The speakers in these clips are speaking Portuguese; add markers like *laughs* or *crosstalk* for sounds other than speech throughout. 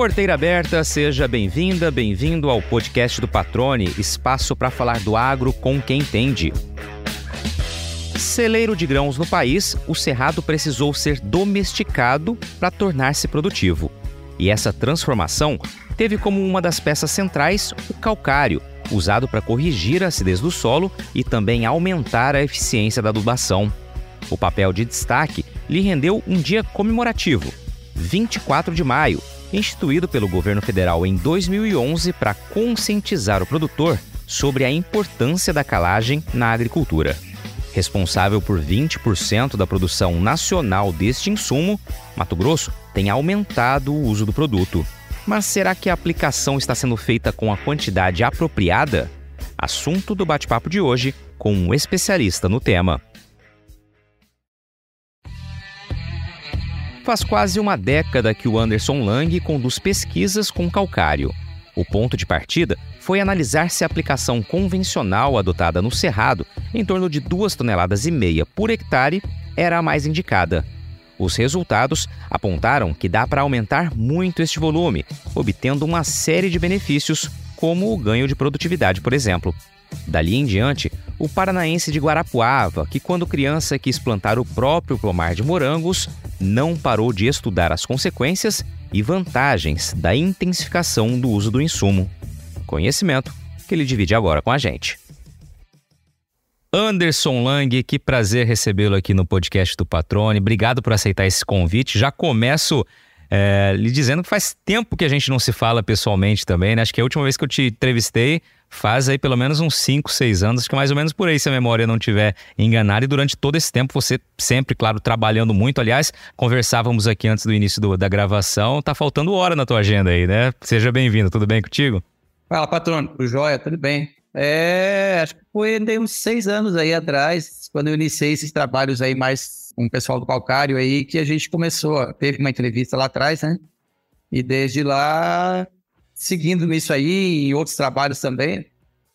Porteira aberta, seja bem-vinda, bem-vindo ao podcast do Patrone, espaço para falar do agro com quem entende. Celeiro de grãos no país, o cerrado precisou ser domesticado para tornar-se produtivo. E essa transformação teve como uma das peças centrais o calcário, usado para corrigir a acidez do solo e também aumentar a eficiência da adubação. O papel de destaque lhe rendeu um dia comemorativo, 24 de maio, instituído pelo governo federal em 2011 para conscientizar o produtor sobre a importância da calagem na agricultura. Responsável por 20% da produção nacional deste insumo, Mato Grosso tem aumentado o uso do produto. Mas será que a aplicação está sendo feita com a quantidade apropriada? Assunto do bate-papo de hoje com um especialista no tema. Faz quase uma década que o Anderson Lang conduz pesquisas com calcário. O ponto de partida foi analisar se a aplicação convencional adotada no cerrado, em torno de 2 toneladas e meia por hectare, era a mais indicada. Os resultados apontaram que dá para aumentar muito este volume, obtendo uma série de benefícios, como o ganho de produtividade, por exemplo. Dali em diante, o paranaense de Guarapuava, que quando criança quis plantar o próprio pomar de morangos, não parou de estudar as consequências e vantagens da intensificação do uso do insumo. Conhecimento que ele divide agora com a gente. Anderson Lang, que prazer recebê-lo aqui no podcast do Patrone. Obrigado por aceitar esse convite. Já começo é, lhe dizendo que faz tempo que a gente não se fala pessoalmente também, né? Acho que a última vez que eu te entrevistei faz aí pelo menos uns 5, 6 anos, acho que mais ou menos por aí, se a memória não tiver enganada. E durante todo esse tempo, você sempre, claro, trabalhando muito. Aliás, conversávamos aqui antes do início do, da gravação. Tá faltando hora na tua agenda aí, né? Seja bem-vindo, tudo bem contigo? Fala, patrono. O Joia, tudo bem? É, acho que foi uns seis anos aí atrás, quando eu iniciei esses trabalhos aí mais o pessoal do Calcário aí, que a gente começou, teve uma entrevista lá atrás, né? E desde lá, seguindo nisso aí e outros trabalhos também.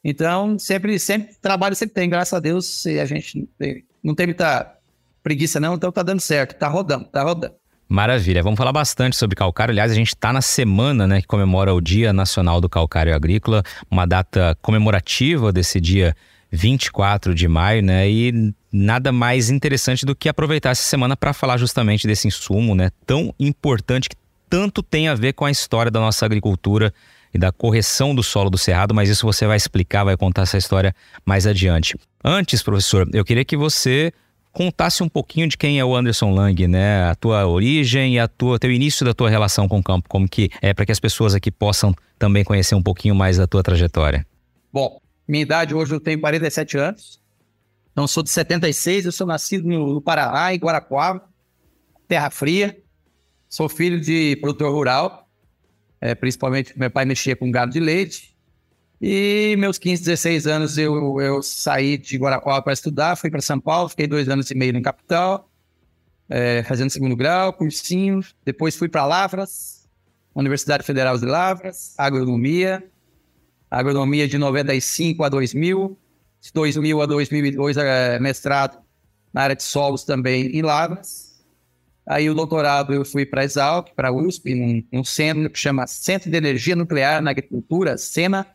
Então, sempre, sempre, trabalho sempre tem, graças a Deus, e a gente não tem, não tem muita preguiça não, então tá dando certo, tá rodando, tá rodando. Maravilha, vamos falar bastante sobre calcário. Aliás, a gente está na semana né, que comemora o Dia Nacional do Calcário Agrícola, uma data comemorativa desse dia 24 de maio, né? E nada mais interessante do que aproveitar essa semana para falar justamente desse insumo, né? Tão importante que tanto tem a ver com a história da nossa agricultura e da correção do solo do cerrado, mas isso você vai explicar, vai contar essa história mais adiante. Antes, professor, eu queria que você contasse um pouquinho de quem é o Anderson Lang, né? A tua origem e a tua teu início da tua relação com o campo, como que é para que as pessoas aqui possam também conhecer um pouquinho mais da tua trajetória. Bom, minha idade hoje eu tenho 47 anos. Então sou de 76, eu sou nascido no, Paraná, em Guarapuava, terra fria. Sou filho de produtor rural, é, principalmente meu pai mexia com gado de leite. E meus 15, 16 anos eu, eu saí de Guarapuava para estudar, fui para São Paulo, fiquei dois anos e meio na capital, é, fazendo segundo grau, cursinho. Depois fui para Lavras, Universidade Federal de Lavras, agronomia agronomia de 95 a 2000, de 2000 a 2002 é, mestrado na área de solos também em Lavras. Aí o doutorado eu fui para a Exalc, para a USP, num, num, centro que chama Centro de Energia Nuclear na Agricultura, SENA.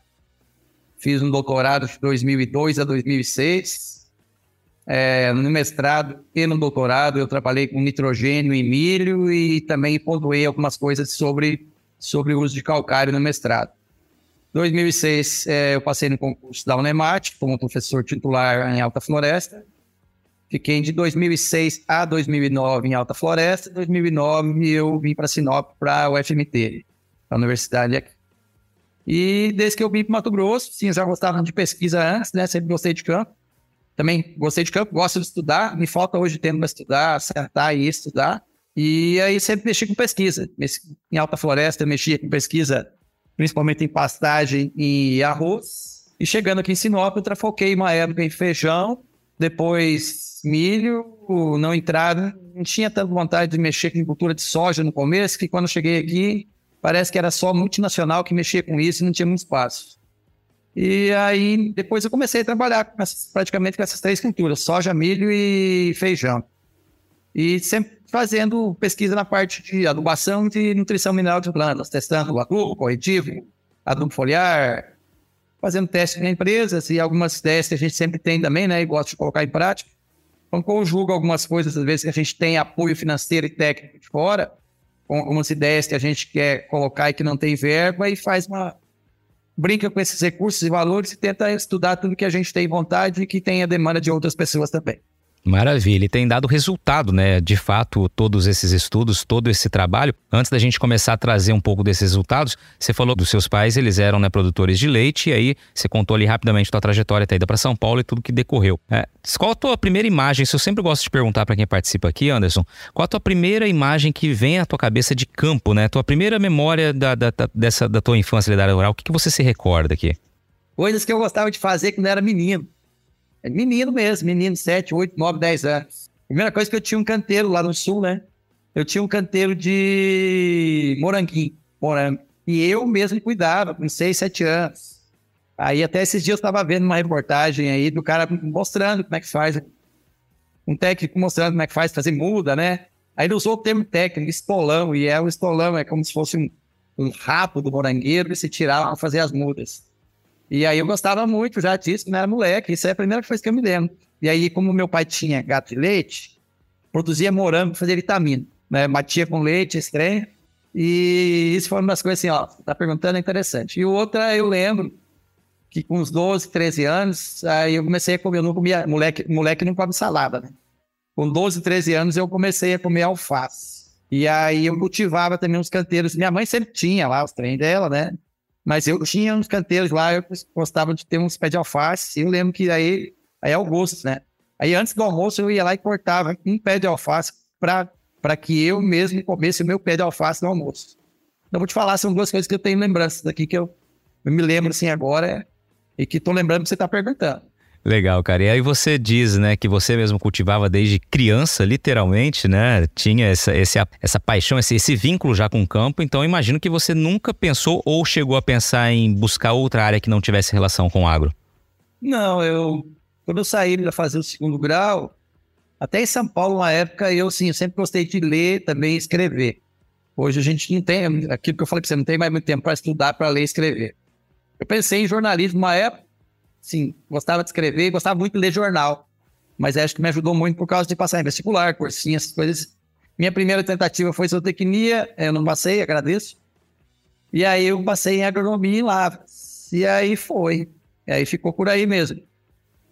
Fiz um doutorado de 2002 a 2006. É, no mestrado e no doutorado eu trabalhei com nitrogênio e milho e também pontuei algumas coisas sobre, sobre o uso de calcário no mestrado. 2006, é, eu passei no concurso da Unemat como professor titular em Alta Floresta. Fiquei de 2006 a 2009 em Alta Floresta. Em 2009 eu vim para Sinop, para o UFMT, a universidade aqui. E desde que eu vim para Mato Grosso, sim, já gostava de pesquisa antes, né? Sempre gostei de campo. Também gostei de campo, gosto de estudar. Me falta hoje tempo para estudar, sentar e estudar. E aí sempre mexi com pesquisa. Em Alta Floresta, mexia com pesquisa principalmente em pastagem e arroz. E chegando aqui em Sinop, eu trafoquei uma época em feijão, depois milho, não entrava, não tinha tanta vontade de mexer com cultura de soja no começo, que quando cheguei aqui, parece que era só multinacional que mexia com isso e não tinha muito espaço. E aí, depois eu comecei a trabalhar com essas, praticamente com essas três culturas, soja, milho e feijão. e sempre fazendo pesquisa na parte de adubação de nutrição mineral de plantas, testando o adubo corretivo, adubo foliar, fazendo testes em empresas e algumas ideias que a gente sempre tem também, né, e gosta de colocar em prática. Então, conjuga algumas coisas, às vezes, que a gente tem apoio financeiro e técnico de fora, com algumas ideias que a gente quer colocar e que não tem verba, e faz uma. brinca com esses recursos e valores e tenta estudar tudo que a gente tem vontade e que tem a demanda de outras pessoas também. Maravilha, e tem dado resultado, né? De fato, todos esses estudos, todo esse trabalho. Antes da gente começar a trazer um pouco desses resultados, você falou dos seus pais, eles eram né, produtores de leite, e aí você contou ali rapidamente a tua trajetória até ida para São Paulo e tudo que decorreu. É, qual a tua primeira imagem? Isso eu sempre gosto de perguntar para quem participa aqui, Anderson. Qual a tua primeira imagem que vem à tua cabeça de campo, né? Tua primeira memória da, da, da dessa, da tua infância da área rural, o que, que você se recorda aqui? Coisas que eu gostava de fazer quando era menino. É menino mesmo, menino, 7, 8, 9, 10 anos. Primeira coisa que eu tinha um canteiro lá no sul, né? Eu tinha um canteiro de moranguinho, morango. E eu mesmo cuidava, com 6, 7 anos. Aí até esses dias eu estava vendo uma reportagem aí do cara mostrando como é que faz. Um técnico mostrando como é que faz fazer muda, né? Aí ele usou o termo técnico, espolão, e é o espolão, é como se fosse um, um do morangueiro que se tirava para fazer as mudas. E aí eu gostava muito já disso, quando era moleque. Isso é a primeira coisa que eu me lembro. E aí, como meu pai tinha gato de leite, produzia morango para fazer vitamina. Né? Batia com leite, estranho. E isso foi uma das coisas assim, ó, tá perguntando, é interessante. E outra, eu lembro que com uns 12, 13 anos, aí eu comecei a comer, eu não comia, moleque, moleque não come salada, né? Com 12, 13 anos eu comecei a comer alface. E aí eu cultivava também uns canteiros. Minha mãe sempre tinha lá os trem dela, né? Mas eu tinha uns canteiros lá, eu gostava de ter uns pés de alface. Eu lembro que aí, aí é o gosto, né? Aí antes do almoço eu ia lá e cortava um pé de alface para que eu mesmo comesse o meu pé de alface no almoço. Então vou te falar, são duas coisas que eu tenho lembranças aqui que eu, eu me lembro assim agora e que estou lembrando que você está perguntando. Legal, cara. E aí você diz, né, que você mesmo cultivava desde criança, literalmente, né? Tinha essa, essa, essa paixão, esse, esse vínculo já com o campo. Então, imagino que você nunca pensou ou chegou a pensar em buscar outra área que não tivesse relação com o agro. Não, eu... Quando eu saí para fazer o segundo grau, até em São Paulo, uma época, eu, sim, eu sempre gostei de ler também escrever. Hoje a gente não tem, aquilo que eu falei para você, não tem mais muito tempo para estudar, para ler e escrever. Eu pensei em jornalismo uma época, sim, gostava de escrever, gostava muito de ler jornal. Mas acho que me ajudou muito por causa de passar em vestibular, cursinho, essas coisas. Minha primeira tentativa foi zootecnia, eu não passei, agradeço. E aí eu passei em agronomia em Lavras. E aí foi. E aí ficou por aí mesmo.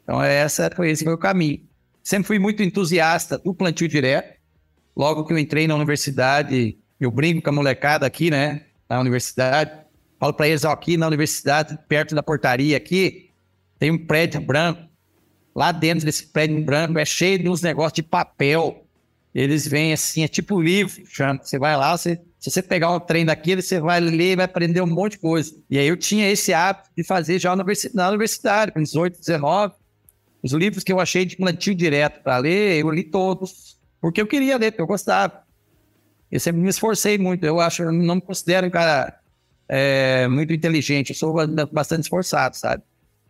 Então essa foi esse meu caminho. Sempre fui muito entusiasta do plantio direto. Logo que eu entrei na universidade, eu brinco com a molecada aqui, né? Na universidade. Falo para eles, ó, aqui na universidade, perto da portaria aqui, tem um prédio branco. Lá dentro desse prédio branco é cheio de uns negócios de papel. Eles vêm assim, é tipo livro, chama. Você vai lá, você, se você pegar um trem daquele, você vai ler, vai aprender um monte de coisa. E aí eu tinha esse hábito de fazer já na universidade, com 18, 19. Os livros que eu achei de plantio direto para ler, eu li todos. Porque eu queria ler, porque eu gostava. Eu sempre me esforcei muito. Eu acho, eu não me considero um cara é, muito inteligente. Eu sou bastante esforçado, sabe?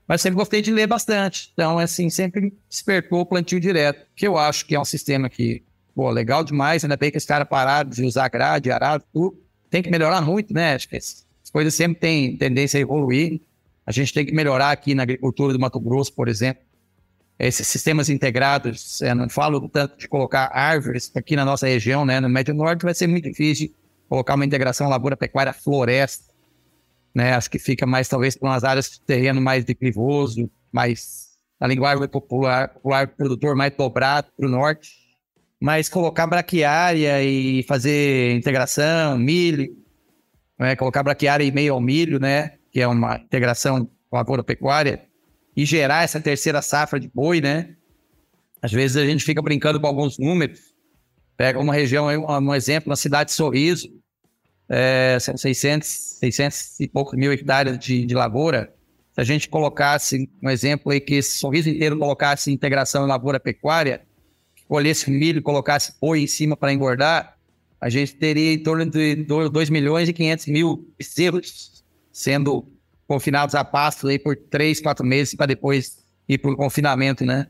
Mas sempre gostei de ler bastante. Então, assim, sempre despertou o plantio direto, que eu acho que é um sistema que, pô, legal demais, ainda bem que esse cara pararam de usar grade, arado, tudo. Tem que melhorar muito, né? Acho que as coisas sempre têm tendência a evoluir. A gente tem que melhorar aqui na agricultura do Mato Grosso, por exemplo. Esses sistemas integrados, eu não falo tanto de colocar árvores aqui na nossa região, né? No Médio Norte vai ser muito difícil colocar uma integração lavoura, pecuária, floresta né? Que fica mais, talvez, para umas áreas de terreno mais declivoso, mais, na linguagem popular, popular produtor mais dobrado para o norte. Mas colocar braquiária e fazer integração, milho, né? colocar braquiária e meio ao milho, né? Que é uma integração lavoura-pecuária, e gerar essa terceira safra de boi, né? Às vezes a gente fica brincando com alguns números. Pega uma região, um exemplo, na cidade de Sorriso, é, 600, 600 e poucos mil hectares de, de lavoura, se a gente colocasse um exemplo aí que esse sorriso inteiro colocasse integração em lavoura pecuária, colhesse milho, colocasse boi em cima para engordar, a gente teria em torno de 2 milhões e 500 mil bezerros sendo confinados a pasto aí por 3, 4 meses para depois ir para o confinamento, né?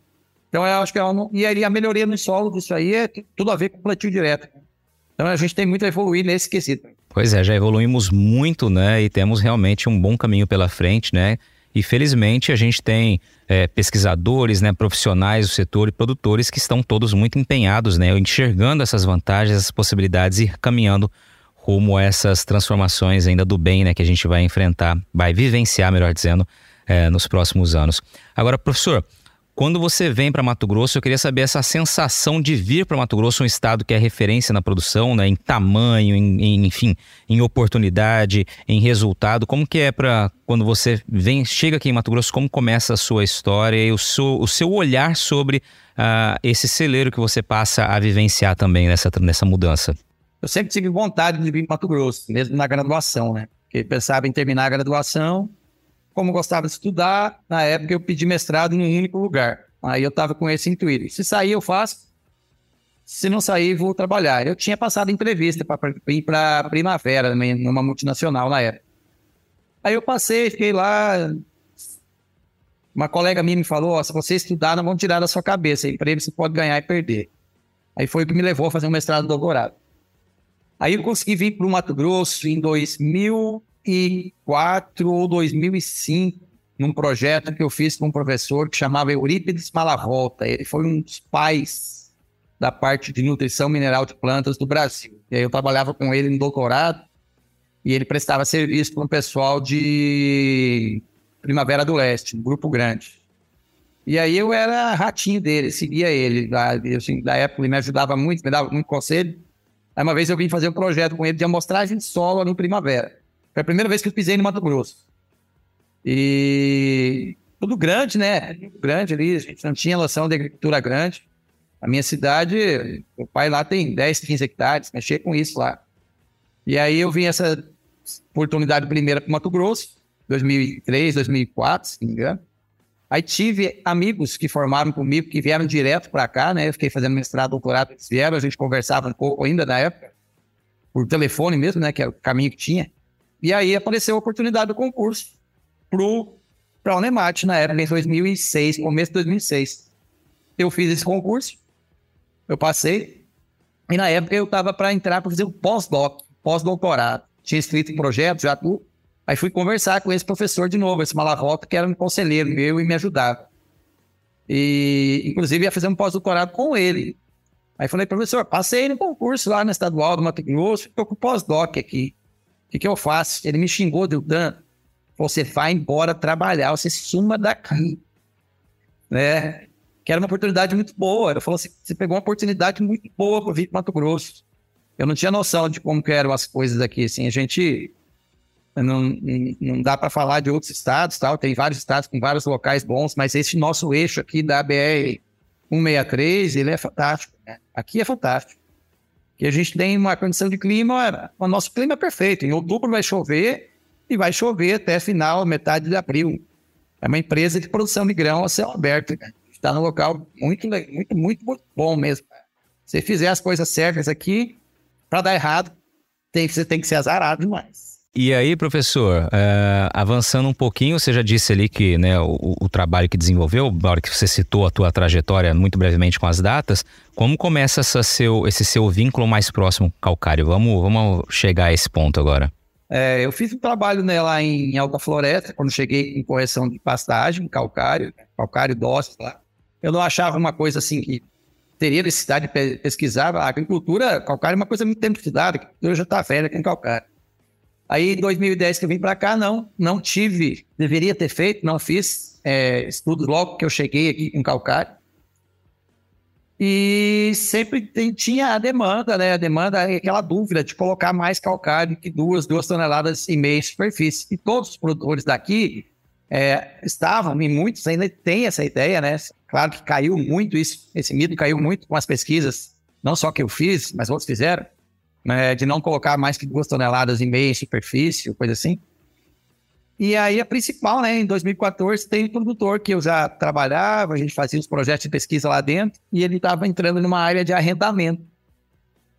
Então, eu acho que é uma, e aí a melhoria no solo disso aí é tudo a ver com o plantio direto. Então, a gente tem muito a evoluir nesse quesito. Pois é, já evoluímos muito, né? E temos realmente um bom caminho pela frente, né? E felizmente a gente tem é, pesquisadores, né, profissionais do setor e produtores que estão todos muito empenhados, né, enxergando essas vantagens, essas possibilidades e caminhando rumo a essas transformações ainda do bem, né, que a gente vai enfrentar, vai vivenciar, melhor dizendo, é, nos próximos anos. Agora, professor, quando você vem para Mato Grosso, eu queria saber essa sensação de vir para Mato Grosso, um estado que é referência na produção, né, em tamanho, em, em enfim, em oportunidade, em resultado. Como que é para quando você vem, chega aqui em Mato Grosso, como começa a sua história e o seu, o seu olhar sobre uh, esse celeiro que você passa a vivenciar também nessa, nessa mudança? Eu sempre tive vontade de vir para Mato Grosso, mesmo na graduação, né? Porque pensava em terminar a graduação como gostava de estudar, na época eu pedi mestrado em um único lugar. Aí eu estava com esse intuito. Se sair, eu faço. Se não sair, vou trabalhar. Eu tinha passado entrevista para ir para Primavera, numa multinacional na época. Aí eu passei, fiquei lá. Uma colega minha me falou: oh, se você estudar, não vão tirar da sua cabeça. Emprego você pode ganhar e perder. Aí foi o que me levou a fazer um mestrado doutorado. Aí eu consegui vir para o Mato Grosso em 2000 2004 ou 2005, num projeto que eu fiz com um professor que chamava Eurípides Malavolta. Ele foi um dos pais da parte de nutrição mineral de plantas do Brasil. E aí eu trabalhava com ele no doutorado e ele prestava serviço para um pessoal de Primavera do Leste, um grupo grande. E aí eu era ratinho dele, seguia ele. Da, assim, da época ele me ajudava muito, me dava muito conselho. Aí uma vez eu vim fazer um projeto com ele de amostragem de solo no Primavera. Foi a primeira vez que eu pisei no Mato Grosso. E tudo grande, né? Grande ali, a gente não tinha noção de agricultura grande. A minha cidade, o pai lá tem 10, 15 hectares, mexer com isso lá. E aí eu vim essa oportunidade primeira para Mato Grosso, 2003, 2004, se não me engano. Aí tive amigos que formaram comigo, que vieram direto para cá, né? Eu fiquei fazendo mestrado, doutorado, eles vieram, a gente conversava um pouco ainda na época, por telefone mesmo, né? Que era o caminho que tinha. E aí apareceu a oportunidade do concurso para a Unemat, na época, em 2006, começo de 2006. Eu fiz esse concurso, eu passei, e na época eu estava para entrar para fazer o pós-doc, pós-doutorado. Tinha escrito projeto, já tudo. Aí fui conversar com esse professor de novo, esse Malarrota, que era um conselheiro meu e me ajudava. E, inclusive, ia fazer um pós-doutorado com ele. Aí falei, professor, passei no concurso lá na Estadual do Mato Grosso, estou com pós-doc aqui. O que, que eu faço? Ele me xingou, deu dano. Você vai embora trabalhar, você suma daqui. Né? Que era uma oportunidade muito boa. Ele falou assim: você pegou uma oportunidade muito boa para vir para Mato Grosso. Eu não tinha noção de como eram as coisas aqui. Assim, a gente não, não dá para falar de outros estados, tal. Tem vários estados com vários locais bons, mas esse nosso eixo aqui da BR 163, ele é fantástico. Né? Aqui é fantástico que a gente tem uma condição de clima, o nosso clima é perfeito. Em outubro vai chover e vai chover até final, metade de abril. É uma empresa de produção de grão a céu aberto. Está num local muito, muito, muito, muito bom mesmo. Se fizer as coisas certas aqui, para dar errado, tem, você tem que ser azarado demais. E aí, professor, é, avançando um pouquinho, você já disse ali que né, o, o, trabalho que desenvolveu, na hora que você citou a tua trajetória muito brevemente com as datas, como começa seu, esse seu vínculo mais próximo calcário? Vamos, vamos chegar a esse ponto agora. É, eu fiz um trabalho né, lá em Alta Floresta, quando cheguei em correção de pastagem, calcário, calcário dócil lá. Eu não achava uma coisa assim que teria necessidade de pesquisar. A agricultura, calcário é uma coisa muito tempo estudada, a agricultura já está velha com calcário. Aí, em 2010 que eu vim para cá, não, não tive, deveria ter feito, não fiz é, estudos logo que eu cheguei aqui em Calcário. E sempre tem, tinha a demanda, né? A demanda é aquela dúvida de colocar mais calcário que duas, duas toneladas e meia de superfície. E todos os produtores daqui é, estavam, e muitos ainda têm essa ideia, né? Claro que caiu muito isso, esse mito caiu muito com as pesquisas, não só que eu fiz, mas outros fizeram né, de não colocar mais que duas toneladas e meia em superfície, coisa assim. E aí a principal, né, em 2014, tem um produtor que eu já trabalhava, a gente fazia os projetos de pesquisa lá dentro, e ele estava entrando numa área de arrendamento.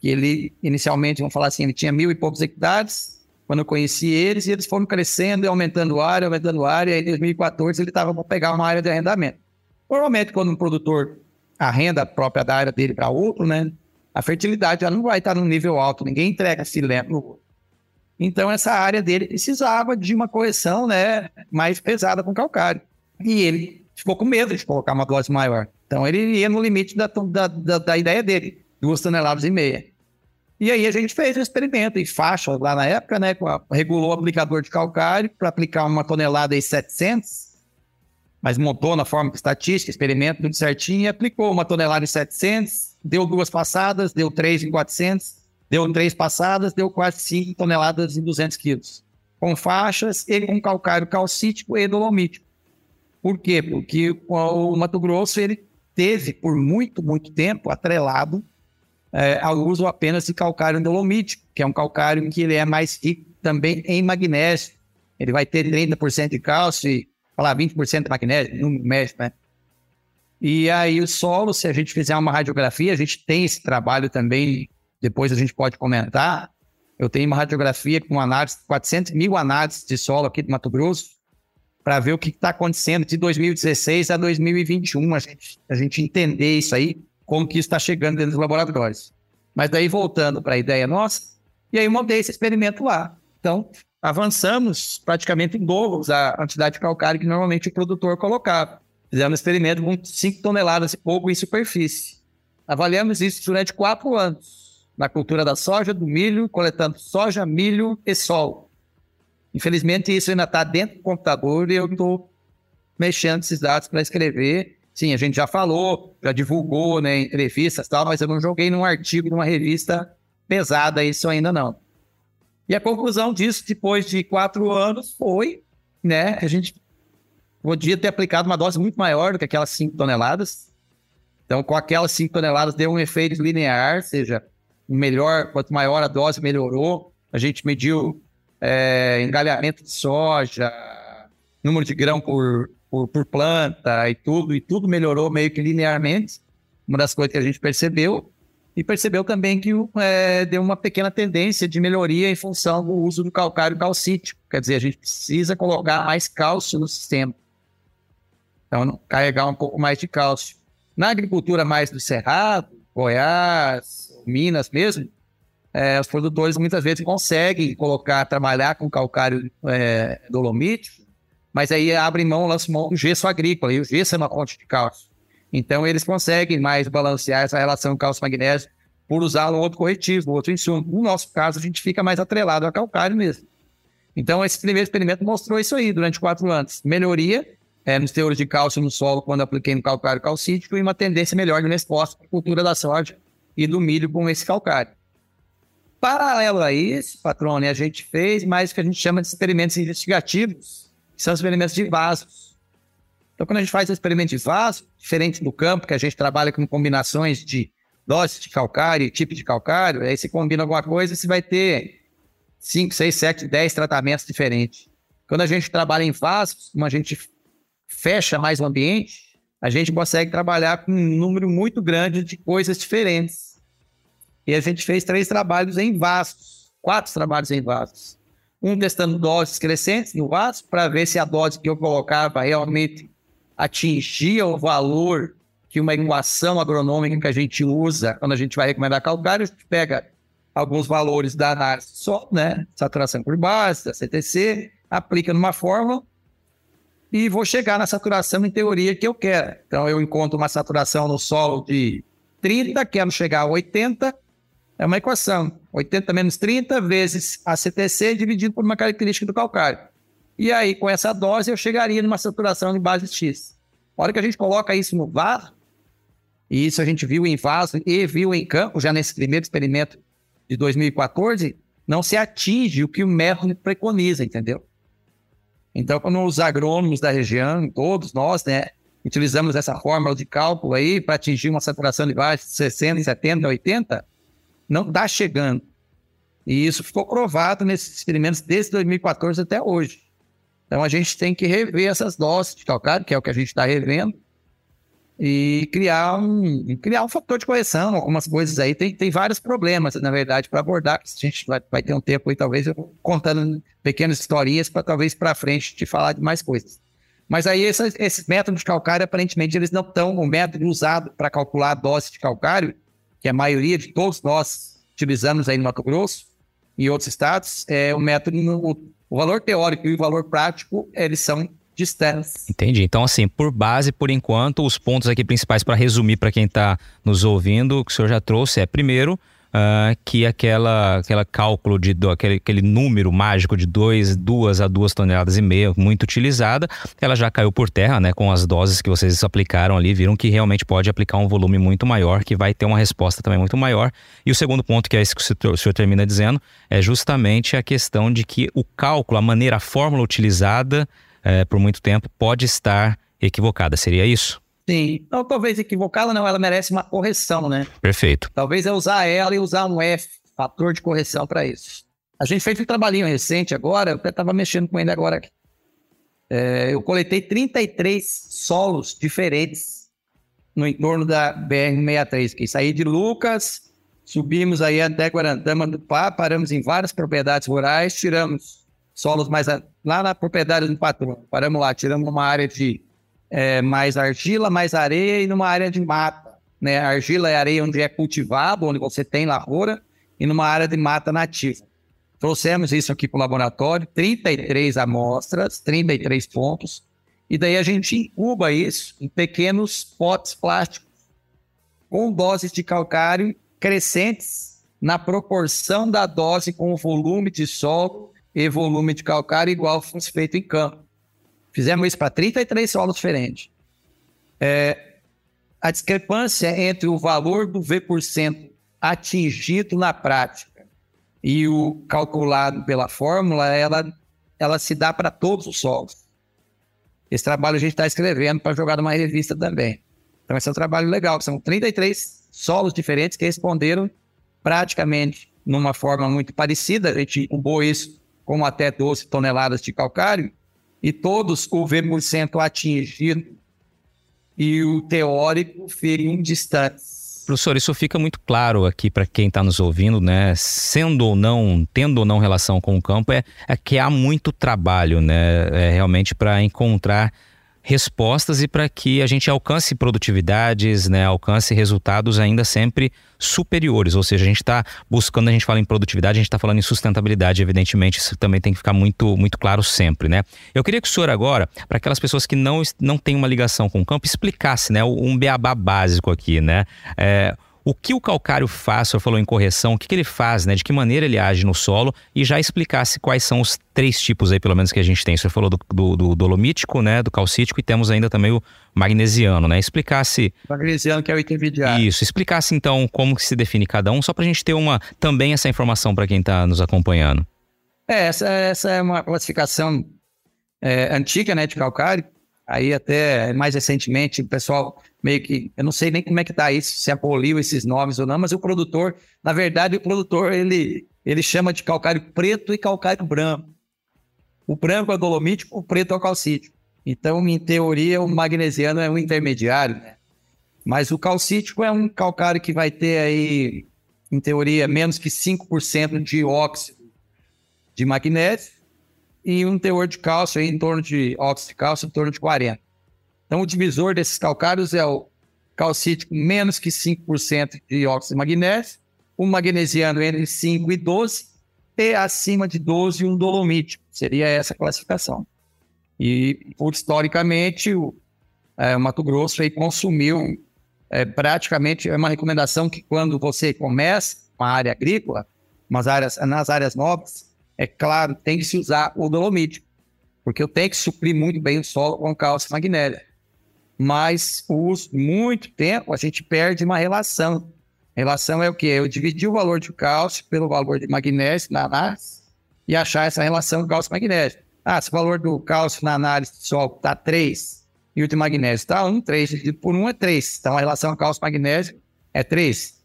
Que ele, inicialmente, vamos falar assim, ele tinha mil e poucos hectares, quando eu conheci eles, e eles foram crescendo e aumentando área, aumentando área, e em 2014 ele estava para pegar uma área de arrendamento. Normalmente, quando um produtor a renda própria da área dele para outro, né? A fertilidade já não vai estar no nível alto, ninguém entrega filé no Então, essa área dele precisava de uma correção né, mais pesada com calcário. E ele ficou com medo de colocar uma dose maior. Então, ele ia no limite da, da, da, da ideia dele, duas toneladas e meia. E aí a gente fez um experimento em faixa lá na época, né? Regulou o aplicador de calcário para aplicar uma tonelada e 700, mas montou na forma estatística, experimento tudo certinho, e aplicou uma tonelada e 700, deu duas passadas, deu três em 400, deu três passadas, deu quase 5 toneladas em 200 quilos. Com faixas e com calcário calcítico e dolomítico. Por quê? Porque o Mato Grosso ele teve por muito, muito tempo atrelado é, ao uso apenas de calcário dolomítico, que é um calcário que ele é mais rico também em magnésio. Ele vai ter 30% de cálcio e falar 20% de magnésio, no médio, né? E aí o solo, se a gente fizer uma radiografia, a gente tem esse trabalho também, depois a gente pode comentar. Eu tenho uma radiografia com análise, 400 mil análises de solo aqui do Mato Grosso, para ver o que está acontecendo de 2016 a 2021, a gente, a gente entender isso aí, como que está chegando dentro dos laboratórios. Mas daí, voltando para a ideia nossa, e aí montei esse experimento lá. Então, avançamos praticamente em dobro a quantidade de calcário que normalmente o produtor colocava. Fizemos um experimento com 5 toneladas e pouco em superfície. Avaliamos isso durante quatro anos, na cultura da soja, do milho, coletando soja, milho e sol. Infelizmente, isso ainda está dentro do computador e eu estou mexendo esses dados para escrever Sim, a gente já falou, já divulgou, né, entrevistas e tal, mas eu não joguei num artigo, numa revista pesada isso ainda não. E a conclusão disso, depois de quatro anos, foi, né, a gente podia ter aplicado uma dose muito maior do que aquelas 5 toneladas. Então, com aquelas 5 toneladas, deu um efeito linear, ou seja, melhor, quanto maior a dose, melhorou. A gente mediu é, engalhamento de soja, número de grão por, por, por, planta e tudo, e tudo melhorou meio que linearmente. Uma das coisas que a gente percebeu. E percebeu também que é, deu uma pequena tendência de melhoria em função do uso do calcário calcítico. Quer dizer, a gente precisa colocar mais cálcio no sistema. Então, carregar um pouco mais de cálcio. Na agricultura mais do Cerrado, Goiás, Minas mesmo, é, os produtores muitas vezes conseguem colocar, trabalhar com calcário é, dolomítico, mas aí abre mão, lança mão do gesso agrícola, e o gesso é uma fonte de cálcio. Então, eles conseguem mais balancear essa relação cálcio-magnésio por usar um outro corretivo, outro insumo. No nosso caso, a gente fica mais atrelado a calcário mesmo. Então, esse primeiro experimento mostrou isso aí durante quatro anos. Melhoria é, nos teores de cálcio no solo quando apliquei no calcário calcítico e uma tendência melhor de resposta para a cultura da soja e do milho com esse calcário. Paralelo a isso, patrone, a gente fez mais o que a gente chama de experimentos investigativos, que são experimentos de vasos. Então, quando a gente faz experimento de vaso, diferente do campo, que a gente trabalha com combinações de doses de calcário e tipo de calcário, aí você combina alguma coisa, você vai ter 5, 6, 7, 10 tratamentos diferentes. Quando a gente trabalha em vasos, como a gente fecha mais o ambiente, a gente consegue trabalhar com um número muito grande de coisas diferentes. E a gente fez três trabalhos em vasos, quatro trabalhos em vasos um testando doses crescentes no vaso para ver se a dose que eu colocava realmente atingia o valor que uma equação agronômica que a gente usa quando a gente vai recomendar calcário, a gente pega alguns valores da análise né, saturação por base, da CTC, aplica numa fórmula e vou chegar na saturação em teoria que eu quero. Então eu encontro uma saturação no solo de 30, quero chegar a 80, é uma equação. 80 menos 30 vezes a CTC dividido por uma característica do calcário. E aí, com essa dose, eu chegaria numa saturação de base X. A hora que a gente coloca isso no vaso, e isso a gente viu em vaso e viu em campo, já nesse primeiro experimento de 2014, não se atinge o que o método preconiza, entendeu? Então, quando os agrônomos da região, todos nós, né, utilizamos essa fórmula de cálculo aí para atingir uma saturação de base de 60, 70, 80, não está chegando. E isso ficou provado nesses experimentos desde 2014 até hoje. Então a gente tem que rever essas doses de calcário, que é o que a gente está revendo, e criar um, criar um fator de correção, algumas coisas aí. Tem, tem vários problemas, na verdade, para abordar. A gente vai, vai ter um tempo aí, talvez, eu contando pequenas historinhas para talvez para frente te falar de mais coisas. Mas aí esses, esses métodos de calcário, aparentemente, eles não estão. O método usado para calcular a dose de calcário, que a maioria de todos nós utilizamos aí no Mato Grosso e outros estados, é o método, no, o valor teórico e o valor prático, eles são distantes. Entendi. Então, assim, por base, por enquanto, os pontos aqui principais para resumir para quem está nos ouvindo, que o senhor já trouxe é, primeiro, uh, que aquela, aquela cálculo de do, aquele, aquele número mágico de 2 duas a 2 toneladas e meia, muito utilizada, ela já caiu por terra, né? Com as doses que vocês aplicaram ali, viram que realmente pode aplicar um volume muito maior, que vai ter uma resposta também muito maior. E o segundo ponto, que é esse que o senhor termina dizendo, é justamente a questão de que o cálculo, a maneira, a fórmula utilizada é, por muito tempo pode estar equivocada. Seria isso? Sim. Não, talvez equivocada não, ela merece uma correção, né? Perfeito. Talvez é usar ela e usar um F, fator de correção para isso. A gente fez um trabalhinho recente agora, eu até estava mexendo com ele agora aqui. É, eu coletei 33 solos diferentes no entorno da BR-63, que saí de Lucas, subimos aí até Guarantama do Pá, paramos em várias propriedades rurais, tiramos solos mais a, lá na propriedade do patrão, paramos lá, tiramos uma área de é, mais argila, mais areia e numa área de mata. Né? Argila é areia onde é cultivado, onde você tem lavoura, e numa área de mata nativa. Trouxemos isso aqui para o laboratório, 33 amostras, 33 pontos, e daí a gente incuba isso em pequenos potes plásticos com doses de calcário crescentes na proporção da dose com o volume de solo e volume de calcário igual fosse feito em campo. Fizemos isso para 33 solos diferentes. É, a discrepância entre o valor do V% atingido na prática e o calculado pela fórmula, ela, ela se dá para todos os solos. Esse trabalho a gente está escrevendo para jogar numa revista também. Então, esse é um trabalho legal. São 33 solos diferentes que responderam praticamente numa forma muito parecida. A gente incubou isso com até 12 toneladas de calcário e todos o V% atingido e o teórico ficam distantes. Professor, isso fica muito claro aqui para quem está nos ouvindo, né? Sendo ou não, tendo ou não relação com o campo, é, é que há muito trabalho, né? É realmente para encontrar respostas e para que a gente alcance produtividades, né, alcance resultados ainda sempre superiores. Ou seja, a gente está buscando, a gente fala em produtividade, a gente está falando em sustentabilidade, evidentemente, isso também tem que ficar muito, muito claro sempre, né? Eu queria que o senhor agora, para aquelas pessoas que não, não têm uma ligação com o campo, explicasse, né, um beabá básico aqui, né? É, o que o calcário faz, o senhor falou em correção, o que, que ele faz, né? De que maneira ele age no solo e já explicasse quais são os três tipos aí, pelo menos, que a gente tem. O senhor falou do, do, do dolomítico, né? Do calcítico e temos ainda também o magnesiano, né? Explicasse... Magnesiano que é o intermediário. Isso, explicasse então como que se define cada um, só para a gente ter uma também essa informação para quem está nos acompanhando. É, essa, essa é uma classificação é, antiga, né, de calcário. Aí até mais recentemente o pessoal meio que, eu não sei nem como é que tá isso, se aboliu esses nomes ou não, mas o produtor, na verdade, o produtor ele, ele chama de calcário preto e calcário branco. O branco é dolomítico, o preto é o calcítico. Então, em teoria, o magnesiano é um intermediário, né? Mas o calcítico é um calcário que vai ter aí, em teoria, menos que 5% de óxido de magnésio e um teor de cálcio aí, em torno de óxido de cálcio em torno de 40. Então, o divisor desses calcários é o calcítico menos que 5% de óxido de magnésio, o magnesiano entre 5 e 12, e acima de 12 um dolomítico. Seria essa classificação. E, historicamente, o, é, Mato Grosso aí consumiu é, praticamente, é uma recomendação que quando você começa uma área agrícola, nas áreas, nas áreas nobres, é claro, tem que se usar o dolomítico, porque eu tenho que suprir muito bem o solo com cálcio e magnésio. Mas por muito tempo a gente perde uma relação. A relação é o quê? Eu dividir o valor de cálcio pelo valor de magnésio na análise e achar essa relação cálcio-magnésio. Ah, se o valor do cálcio na análise de solo está 3 e o de magnésio está 1, 3 dividido por 1 é 3. Então a relação cálcio-magnésio é 3,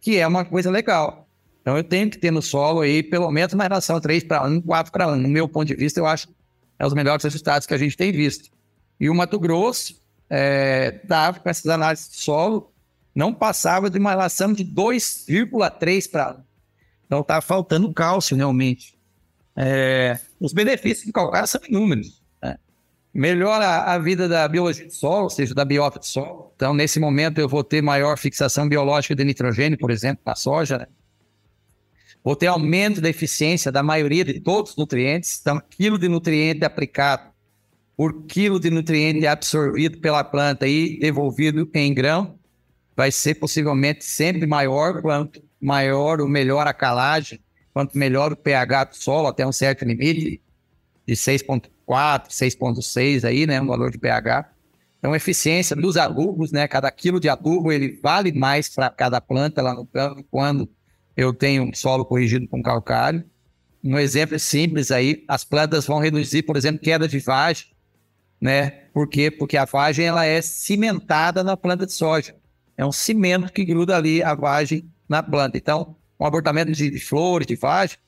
que é uma coisa legal. Então eu tenho que ter no solo aí pelo menos uma relação 3 para 1, 4 para 1. No meu ponto de vista, eu acho que é os melhores resultados que a gente tem visto. E o Mato Grosso é, dava com essas análises de solo, não passava de uma relação de 2,3 para 1. Então está faltando cálcio realmente. É, os benefícios de calcário são inúmeros. Né? melhora a vida da biologia do solo, ou seja, da biota do solo. Então, nesse momento, eu vou ter maior fixação biológica de nitrogênio, por exemplo, na soja. Né? Vou ter aumento da eficiência da maioria de todos os nutrientes. Então, quilo de nutriente aplicado por quilo de nutriente absorvido pela planta e devolvido em grão vai ser possivelmente sempre maior quanto maior ou melhor a calagem, quanto melhor o pH do solo até um certo limite de 6.4, 6.6 aí, né, um valor de pH. Então, eficiência dos adubos, né, cada quilo de adubo ele vale mais para cada planta lá no campo quando eu tenho solo corrigido com calcário. Um exemplo simples aí, as plantas vão reduzir, por exemplo, queda de vagem, né? Por quê? Porque a vagem ela é cimentada na planta de soja. É um cimento que gruda ali a vagem na planta. Então, um abortamento de, flores, de vagem,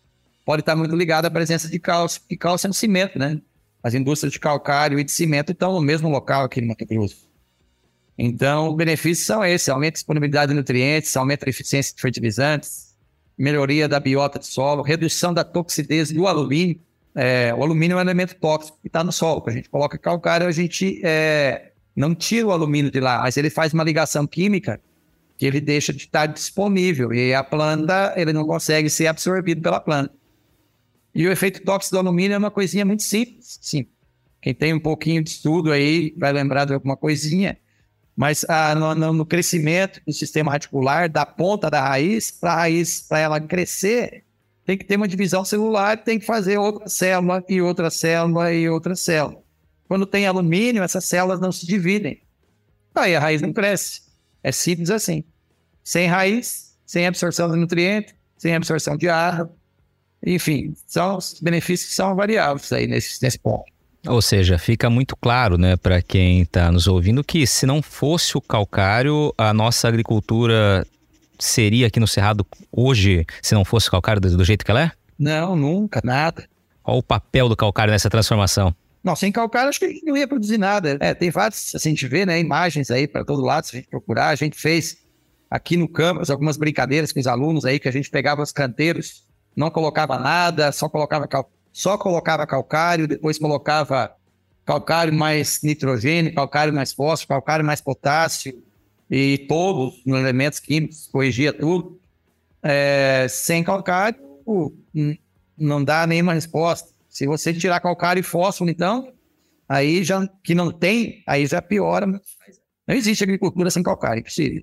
pode estar muito ligado à presença de cálcio, porque cálcio é um cimento, né? As indústrias de calcário e de cimento estão no mesmo local aqui no Mato Grosso. Então, os benefícios são esses: aumento a disponibilidade de nutrientes, aumento a eficiência de fertilizantes, melhoria da biota do solo, redução da toxidez do alumínio. É, o alumínio é um elemento tóxico que está no solo. Quando a gente coloca calcário, a gente é, não tira o alumínio de lá, mas ele faz uma ligação química que ele deixa de estar disponível e a planta ele não consegue ser absorvido pela planta. E o efeito tóxico do alumínio é uma coisinha muito simples, sim. Quem tem um pouquinho de estudo aí vai lembrar de alguma coisinha, mas ah, no, no, crescimento do sistema radicular, da ponta da raiz, para a raiz, para ela crescer, tem que ter uma divisão celular, tem que fazer outra célula e outra célula e outra célula. Quando tem alumínio, essas células não se dividem. Aí a raiz não cresce. É simples assim. Sem raiz, sem absorção de nutriente, sem absorção de ar. Enfim, são os benefícios que são variáveis aí nesse, nesse ponto. Ou seja, fica muito claro, né, para quem está nos ouvindo, que se não fosse o calcário, a nossa agricultura seria aqui no Cerrado hoje, se não fosse o calcário do, do jeito que ela é? Não, nunca, nada. Qual o papel do calcário nessa transformação? Não, sem calcário acho que a gente não ia produzir nada. É, tem vários, assim, a gente vê, né, imagens aí para todo lado, se a gente procurar. A gente fez aqui no campus algumas brincadeiras com os alunos aí, que a gente pegava os canteiros, não colocava nada, só colocava, cal... só colocava calcário, depois colocava calcário mais nitrogênio, calcário mais fósforo, calcário mais potássio e todos os elementos químicos, corrigia tudo. É, sem calcário, não dá nenhuma resposta. Se você tirar calcário e fósforo, então, aí já que não tem, aí já piora. Não existe agricultura sem calcário, impossível.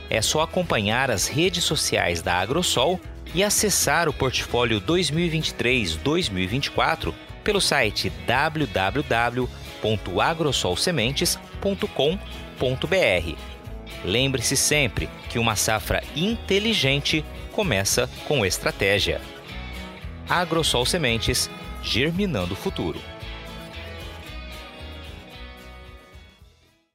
é só acompanhar as redes sociais da Agrosol e acessar o portfólio 2023-2024 pelo site www.agrosolsementes.com.br. Lembre-se sempre que uma safra inteligente começa com estratégia. Agrosol Sementes, germinando o futuro.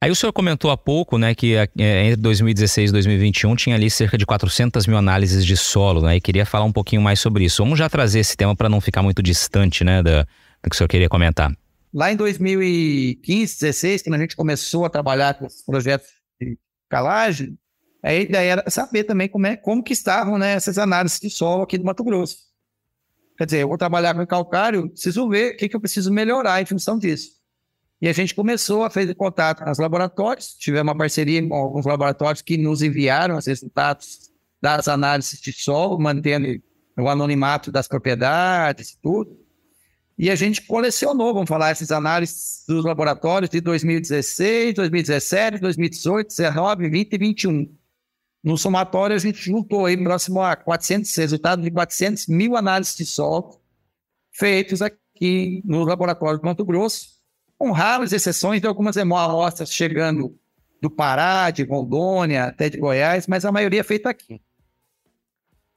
Aí o senhor comentou há pouco, né, que é, entre 2016 e 2021 tinha ali cerca de 400 mil análises de solo, né, e queria falar um pouquinho mais sobre isso. Vamos já trazer esse tema para não ficar muito distante, né, da, do que o senhor queria comentar. Lá em 2015, 2016, quando a gente começou a trabalhar com os projetos de calagem, a ideia era saber também como, é, como que estavam né, essas análises de solo aqui do Mato Grosso. Quer dizer, eu vou trabalhar com calcário, preciso ver o que, que eu preciso melhorar em função disso. E a gente começou a fazer contato com os laboratórios, tivemos uma parceria com alguns laboratórios que nos enviaram os resultados das análises de solo, mantendo o anonimato das propriedades e tudo. E a gente colecionou, vamos falar, essas análises dos laboratórios de 2016, 2017, 2018, 19, 20 e 21. No somatório, a gente juntou aí próximo a 400, resultado de 400 mil análises de solo feitos aqui no laboratório de Mato Grosso, com raras exceções de algumas amostras chegando do Pará, de Rondônia, até de Goiás, mas a maioria é feita aqui.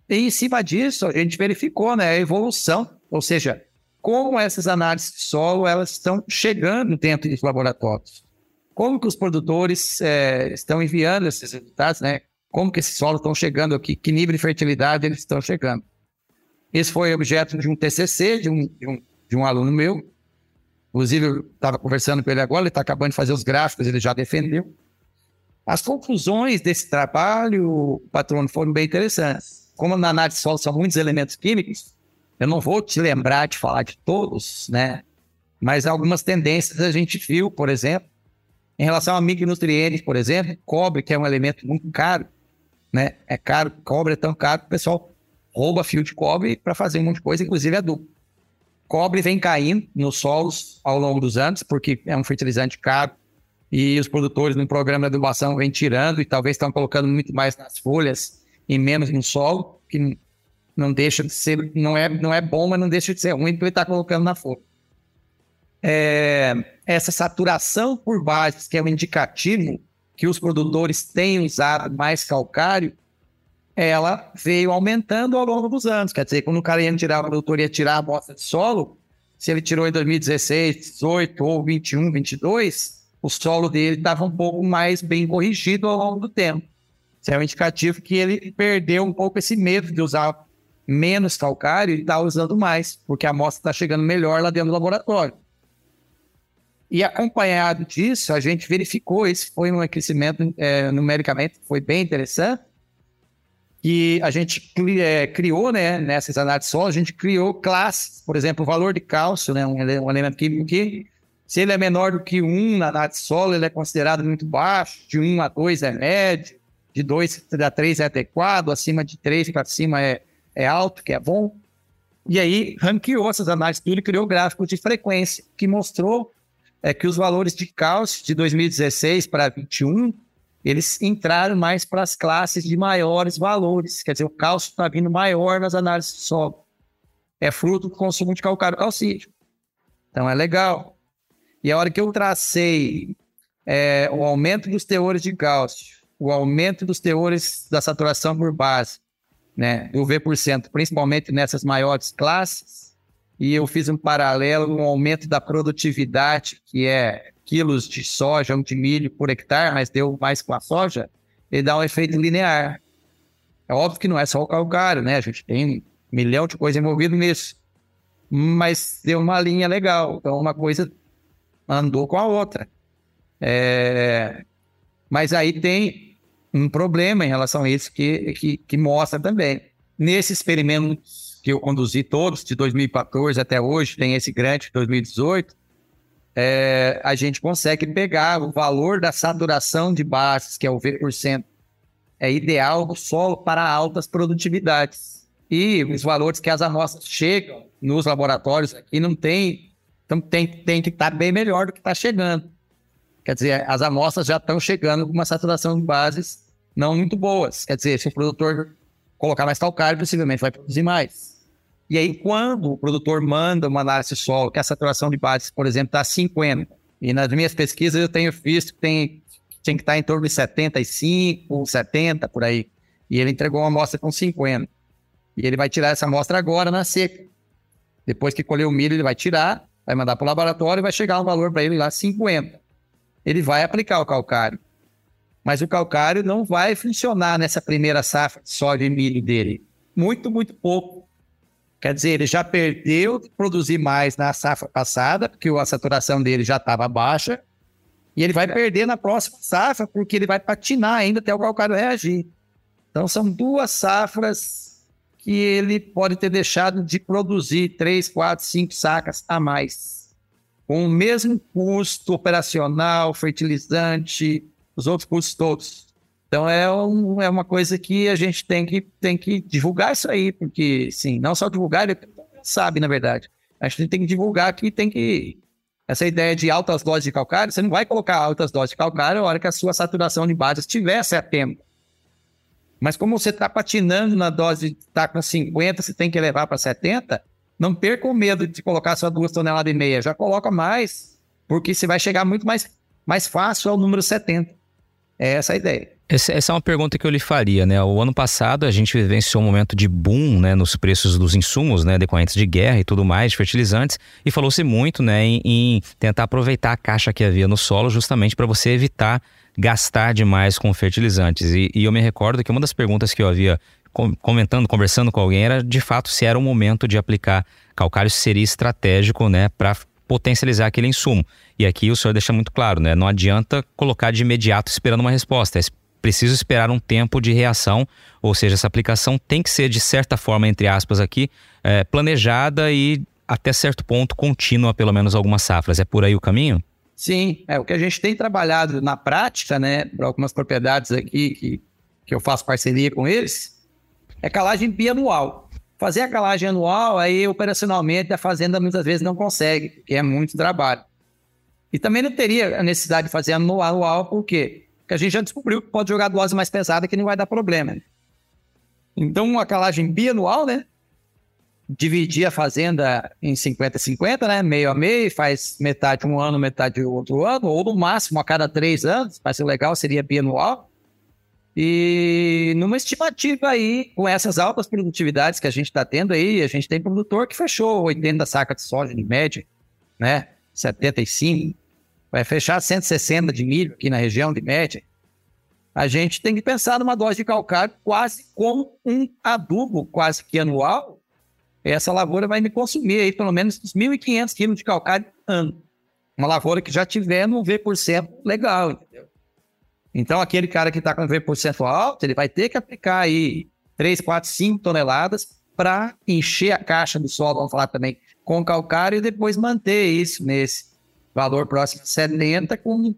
E em cima disso, a gente verificou né, a evolução, ou seja, como essas análises de solo elas estão chegando dentro dos laboratórios. Como que os produtores é, estão enviando esses resultados, né? Como que esses solos estão chegando aqui, que nível de fertilidade eles estão chegando. Esse foi objeto de um TCC, de um, de um, de um aluno meu. Inclusive, estava conversando com ele agora, ele está acabando de fazer os gráficos, ele já defendeu. As conclusões desse trabalho, patrono, foram bem interessantes. Como na análise de solo são muitos elementos químicos, eu não vou te lembrar de falar de todos, né? Mas algumas tendências a gente viu, por exemplo, em relação a micronutrientes, por exemplo, cobre, que é um elemento muito caro, né? É caro, cobre é tão caro que o pessoal rouba fio de cobre para fazer um monte de coisa, inclusive adubo. Cobre vem caindo nos solos ao longo dos anos, porque é um fertilizante caro e os produtores no programa de adubação vêm tirando e talvez estão colocando muito mais nas folhas e menos no solo, que não deixa de ser, não é, não é bom, mas não deixa de ser ruim porque está colocando na folha. É, essa saturação por bases, que é um indicativo que os produtores têm usado mais calcário, ela veio aumentando ao longo dos anos. Quer dizer, quando o cara ia tirar, o produtor ia tirar a amostra de solo, se ele tirou em 2016, 18 ou 21, 22, o solo dele estava um pouco mais bem corrigido ao longo do tempo. Isso é um indicativo que ele perdeu um pouco esse medo de usar menos calcário e está usando mais, porque a amostra está chegando melhor lá dentro do laboratório. E acompanhado disso, a gente verificou, esse foi um aquecimento é, numericamente, foi bem interessante, que a gente é, criou, né, nessas análises solo, a gente criou classes, por exemplo, o valor de cálcio, né, um, elemento químico que se ele é menor do que 1 na análise solo, ele é considerado muito baixo, de 1 a 2 é médio, de 2 a 3 é adequado, acima de 3 para cima é, é alto, que é bom. E aí, ranqueou essas análises tudo e criou gráficos de frequência, que mostrou é, que os valores de cálcio de 2016 para 2021, eles entraram mais para as classes de maiores valores. Quer dizer, o cálcio está vindo maior nas análises de solo. É fruto do consumo de calcário calcídio. Então, é legal. E a hora que eu tracei é, o aumento dos teores de cálcio, o aumento dos teores da saturação por base, né, do V%, principalmente nessas maiores classes, e eu fiz um paralelo no aumento da produtividade, que é quilos de soja ou de milho por hectare, mas deu mais com a soja, ele dá um efeito linear. É óbvio que não é só o calcário, né? A gente tem um milhão de coisas envolvidas nisso. Mas deu uma linha legal. Então, uma coisa andou com a outra. É... Mas aí tem um problema em relação a isso que, que, que mostra também. Nesse experimento que eu conduzi todos, de 2014 até hoje, tem esse grande de 2018, é, a gente consegue pegar o valor da saturação de bases, que é o V%, é ideal solo para altas produtividades. E os valores que as amostras chegam nos laboratórios aqui não tem então tem, tem que estar bem melhor do que está chegando. Quer dizer, as amostras já estão chegando com uma saturação de bases não muito boas. Quer dizer, se o produtor colocar mais calcário, possivelmente vai produzir mais. E aí, quando o produtor manda uma análise de solo, que a saturação de bases, por exemplo, está 50, e nas minhas pesquisas eu tenho visto que tem, tem que estar em torno de 75, 70, por aí. E ele entregou uma amostra com 50. E ele vai tirar essa amostra agora na seca. Depois que colher o milho, ele vai tirar vai mandar para o laboratório e vai chegar um valor para ele lá 50. Ele vai aplicar o calcário. Mas o calcário não vai funcionar nessa primeira safra de soja e milho dele. Muito, muito pouco. Quer dizer, ele já perdeu de produzir mais na safra passada, porque a saturação dele já estava baixa, e ele vai perder na próxima safra, porque ele vai patinar ainda até o calcário reagir. Então, são duas safras que ele pode ter deixado de produzir 3, 4, 5 sacas a mais. Com o mesmo custo operacional, fertilizante, os outros custos todos. Então é, um, é uma coisa que a gente tem que, tem que divulgar isso aí, porque, sim, não só divulgar, ele sabe, na verdade. A gente tem que divulgar que tem que. Essa ideia de altas doses de calcário, você não vai colocar altas doses de calcário na hora que a sua saturação de base estiver 70. Mas como você está patinando na dose, está com 50, você tem que levar para 70, não perca o medo de colocar só duas toneladas e meia. Já coloca mais, porque você vai chegar muito mais, mais fácil ao número 70. É essa a ideia. Essa, é uma pergunta que eu lhe faria, né? O ano passado a gente vivenciou um momento de boom, né, nos preços dos insumos, né, decorrentes de guerra e tudo mais, de fertilizantes, e falou-se muito, né, em, em, tentar aproveitar a caixa que havia no solo justamente para você evitar gastar demais com fertilizantes. E, e, eu me recordo que uma das perguntas que eu havia comentando, conversando com alguém, era de fato se era o momento de aplicar calcário, se seria estratégico, né, para potencializar aquele insumo. E aqui o senhor deixa muito claro, né? Não adianta colocar de imediato esperando uma resposta. Preciso esperar um tempo de reação, ou seja, essa aplicação tem que ser, de certa forma, entre aspas aqui, é, planejada e até certo ponto contínua, pelo menos algumas safras. É por aí o caminho? Sim, é o que a gente tem trabalhado na prática, né, para algumas propriedades aqui que, que eu faço parceria com eles, é calagem bianual. Fazer a calagem anual, aí operacionalmente a fazenda muitas vezes não consegue, porque é muito trabalho. E também não teria a necessidade de fazer anual, por quê? Porque a gente já descobriu que pode jogar dose mais pesada que não vai dar problema. Então, uma calagem bianual, né? Dividir a fazenda em 50-50, né? Meio a meio, faz metade um ano, metade outro ano, ou no máximo a cada três anos, mas o legal seria bianual. E numa estimativa aí, com essas altas produtividades que a gente está tendo aí, a gente tem produtor que fechou 80 sacas de soja de média, né? 75, vai fechar 160 de milho aqui na região de média. A gente tem que pensar numa dose de calcário quase como um adubo quase que anual. Essa lavoura vai me consumir aí pelo menos uns 1.500 quilos de calcário ano. Uma lavoura que já tiver no V% legal, entendeu? Então, aquele cara que está com V% alto, ele vai ter que aplicar aí 3, 4, 5 toneladas para encher a caixa do solo, vamos falar também, com calcário e depois manter isso nesse valor próximo a 70, com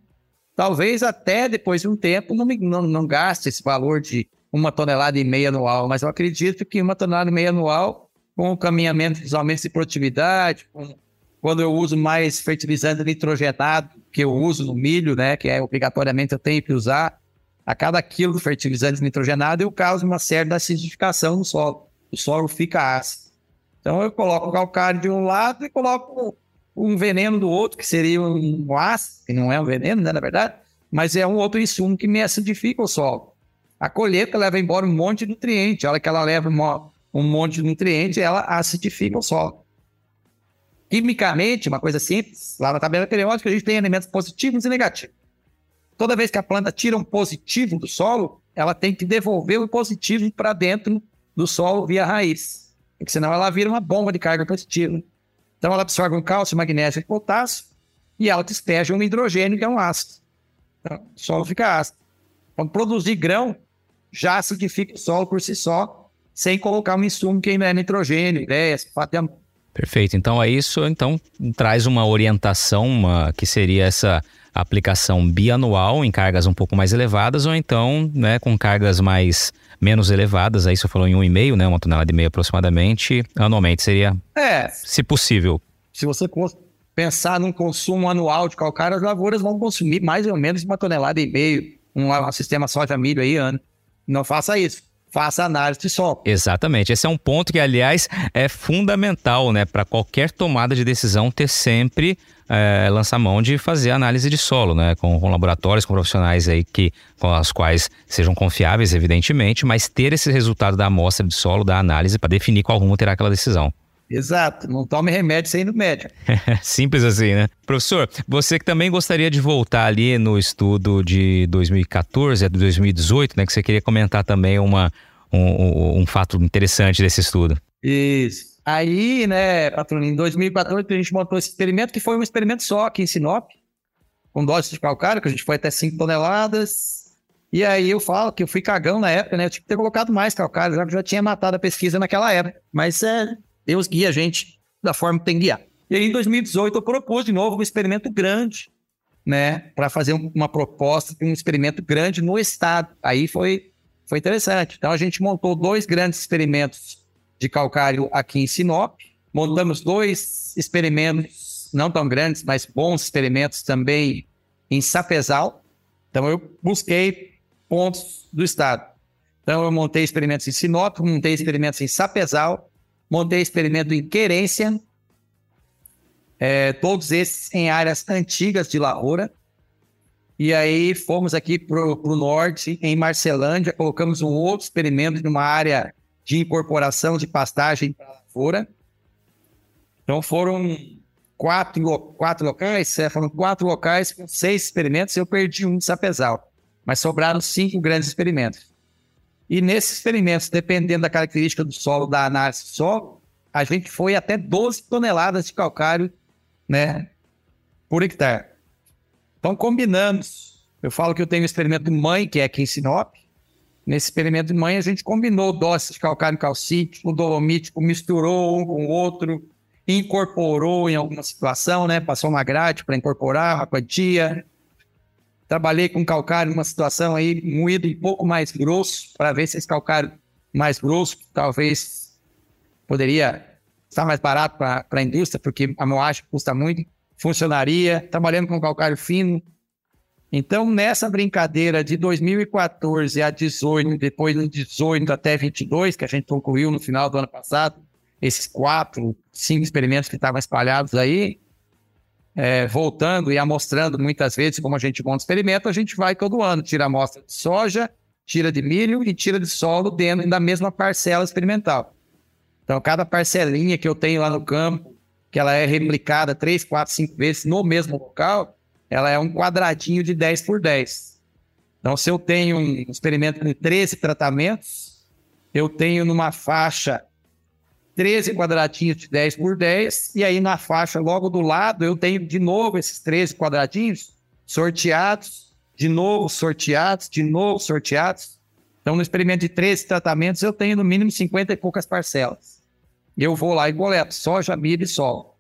talvez até depois de um tempo não, não, não gaste esse valor de uma tonelada e meia anual, mas eu acredito que uma tonelada e meia anual, com o caminhamento dos aumentos de produtividade, com, quando eu uso mais fertilizante nitrogenado, que eu uso no milho, né, que é obrigatoriamente eu tenho que usar, a cada quilo de fertilizante nitrogenado eu causo uma certa acidificação no solo. O solo fica ácido. Então eu coloco o calcário de um lado e coloco um veneno do outro, que seria um ácido, que não é um veneno, né, na verdade, mas é um outro insumo que me acidifica o solo. A colheita leva embora um monte de nutriente, a hora que ela leva uma, um monte de nutriente, ela acidifica o solo. Quimicamente, uma coisa simples, lá na tabela periódica a gente tem elementos positivos e negativos. Toda vez que a planta tira um positivo do solo, ela tem que devolver o positivo para dentro do solo via raiz, porque senão ela vira uma bomba de carga positiva. Então ela absorve um cálcio, magnésio e potássio e ela despeja um hidrogênio, que é um ácido. Então, o solo fica ácido. Quando produzir grão, já acidifica o solo por si só, sem colocar um insumo que ainda é nitrogênio, ideias, fato Perfeito. Então é isso. Então traz uma orientação uma, que seria essa aplicação bianual em cargas um pouco mais elevadas ou então né, com cargas mais menos elevadas, aí você falou em um e meio, né, uma tonelada e meia aproximadamente, anualmente seria, é, se possível. Se você pensar num consumo anual de calcário, as lavouras vão consumir mais ou menos uma tonelada e meio, um, um sistema soja milho aí ano. Não faça isso faça análise de solo. Exatamente. Esse é um ponto que, aliás, é fundamental, né, para qualquer tomada de decisão ter sempre é, lançar mão de fazer análise de solo, né? Com, com, laboratórios, com profissionais aí que, com as quais sejam confiáveis, evidentemente, mas ter esse resultado da amostra de solo, da análise, para definir qual rumo terá aquela decisão. Exato, não tome remédio sem ir no médico. *laughs* Simples assim, né? Professor, você que também gostaria de voltar ali no estudo de 2014 a de 2018, né? Que você queria comentar também uma, um, um, um fato interessante desse estudo. Isso. Aí, né, patrão, em 2014 a gente montou esse experimento, que foi um experimento só aqui em Sinop, com doses de calcário, que a gente foi até 5 toneladas. E aí eu falo que eu fui cagão na época, né? Eu tinha que ter colocado mais calcário, já que já tinha matado a pesquisa naquela época. Mas é, Deus guia a gente da forma que tem que guiar. E aí, em 2018, eu propus de novo um experimento grande, né? Para fazer uma proposta de um experimento grande no estado. Aí foi, foi interessante. Então, a gente montou dois grandes experimentos de calcário aqui em Sinop, montamos dois experimentos, não tão grandes, mas bons experimentos também em Sapezal. Então, eu busquei pontos do estado. Então, eu montei experimentos em Sinop, montei experimentos em Sapezal, montei experimento em Querência, é, todos esses em áreas antigas de lavoura. E aí fomos aqui para o norte, em Marcelândia, colocamos um outro experimento numa área de incorporação de pastagem para lavoura. Então foram quatro, quatro locais, foram quatro locais com seis experimentos, eu perdi um de Sapezal, mas sobraram cinco grandes experimentos. E nesses experimentos, dependendo da característica do solo, da análise do solo, a gente foi até 12 toneladas de calcário né, por hectare. Então, combinamos. Eu falo que eu tenho um experimento mãe, que é aqui em Sinop. Nesse experimento de mãe, a gente combinou doses de calcário calcítico, dolomítico, misturou um com o outro, incorporou em alguma situação, né? Passou uma grade para incorporar a quantia. Trabalhei com calcário numa situação aí moído um pouco mais grosso, para ver se esse calcário mais grosso talvez poderia está mais barato para a indústria, porque a moagem custa muito, funcionaria, trabalhando com calcário fino. Então, nessa brincadeira de 2014 a 18, depois de 18 até 22, que a gente concluiu no final do ano passado, esses quatro, cinco experimentos que estavam espalhados aí, é, voltando e amostrando muitas vezes como a gente monta experimento, a gente vai todo ano, tira amostra de soja, tira de milho e tira de solo dentro da mesma parcela experimental. Então, cada parcelinha que eu tenho lá no campo, que ela é replicada 3, 4, 5 vezes no mesmo local, ela é um quadradinho de 10 por 10. Então, se eu tenho um experimento de 13 tratamentos, eu tenho numa faixa 13 quadradinhos de 10 por 10, e aí na faixa logo do lado eu tenho de novo esses 13 quadradinhos sorteados, de novo sorteados, de novo sorteados. Então, no experimento de 13 tratamentos, eu tenho no mínimo 50 e poucas parcelas eu vou lá e coleto soja, milho e sol.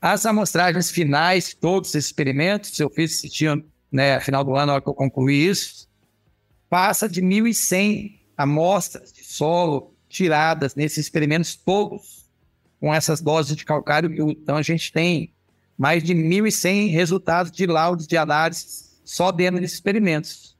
As amostragens finais, todos esses experimentos, eu fiz esse dia, né, final do ano, na hora que eu concluí isso, passa de 1.100 amostras de solo tiradas nesses experimentos todos, com essas doses de calcário. Então, a gente tem mais de 1.100 resultados de laudos de análise só dentro desses experimentos,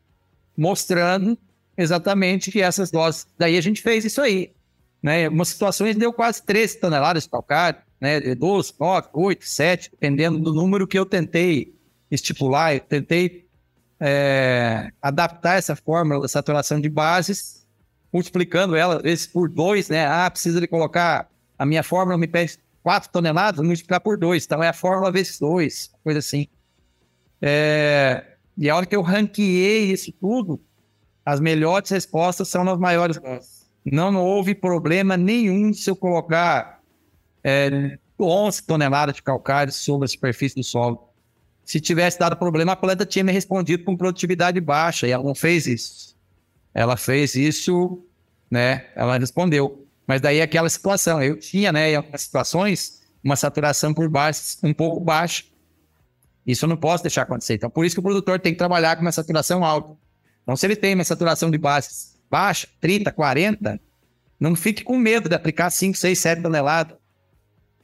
mostrando exatamente que essas doses. Daí a gente fez isso aí. Né? Em algumas situações deu quase 13 toneladas de calcário, né? 12, 9, 8, 7, dependendo do número que eu tentei estipular. Eu tentei é, adaptar essa fórmula da saturação de bases, multiplicando ela, às vezes, por 2, né? Ah, precisa de colocar. A minha fórmula me pede 4 toneladas, vou multiplicar por 2. Então é a fórmula vezes 2, coisa assim. É, e a hora que eu ranqueei isso tudo, as melhores respostas são nas maiores não houve problema nenhum se eu colocar é, 11 toneladas de calcário sobre a superfície do solo. Se tivesse dado problema, a planta tinha me respondido com produtividade baixa, e ela não fez isso. Ela fez isso, né? Ela respondeu. Mas daí aquela situação, eu tinha, né, em algumas situações, uma saturação por baixo, um pouco baixa. Isso eu não posso deixar acontecer. Então, por isso que o produtor tem que trabalhar com uma saturação alta. Então, se ele tem uma saturação de bases baixa, 30, 40, não fique com medo de aplicar 5, 6, 7 toneladas,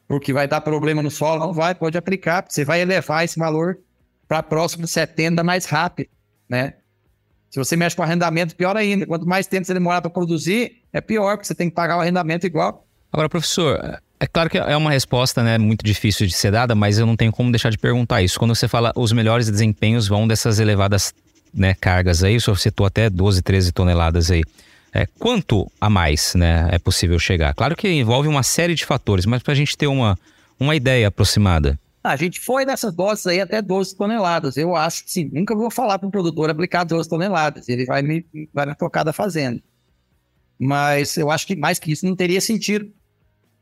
porque vai dar problema no solo. Não vai, pode aplicar, você vai elevar esse valor para próximo de 70 mais rápido, né? Se você mexe com arrendamento, pior ainda. Quanto mais tempo você demorar para produzir, é pior, porque você tem que pagar o arrendamento igual. Agora, professor, é claro que é uma resposta né, muito difícil de ser dada, mas eu não tenho como deixar de perguntar isso. Quando você fala os melhores desempenhos vão dessas elevadas né, cargas aí, o senhor citou até 12, 13 toneladas aí. É, quanto a mais né, é possível chegar? Claro que envolve uma série de fatores, mas para a gente ter uma, uma ideia aproximada. A gente foi nessas doses aí até 12 toneladas. Eu acho que sim, nunca vou falar para o produtor aplicar 12 toneladas. Ele vai me, vai me tocar da fazenda. Mas eu acho que mais que isso não teria sentido.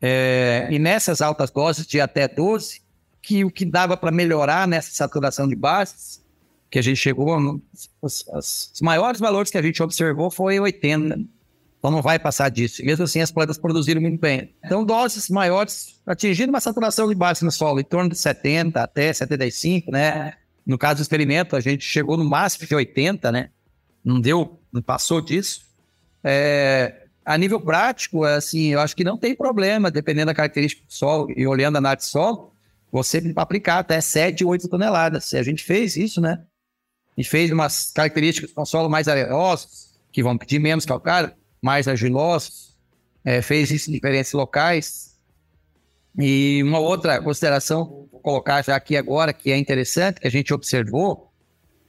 É, e nessas altas doses de até 12, que o que dava para melhorar nessa saturação de bases que a gente chegou, no, os, os, maiores valores que a gente observou foi 80. Então não vai passar disso. E mesmo assim, as plantas produziram muito bem. Então, doses maiores, atingindo uma saturação de base no solo, em torno de 70 até 75, né? No caso do experimento, a gente chegou no máximo de 80, né? Não deu, não passou disso. É, a nível prático, assim, eu acho que não tem problema, dependendo da característica do solo e olhando a análise de solo, você aplicar até 7, 8 toneladas. A gente fez isso, né? Gente fez umas características com solo mais arenosos, que vão pedir menos calcário, mais argilosos, é, fez isso em diferentes locais. E uma outra consideração, vou colocar já aqui agora, que é interessante, que a gente observou,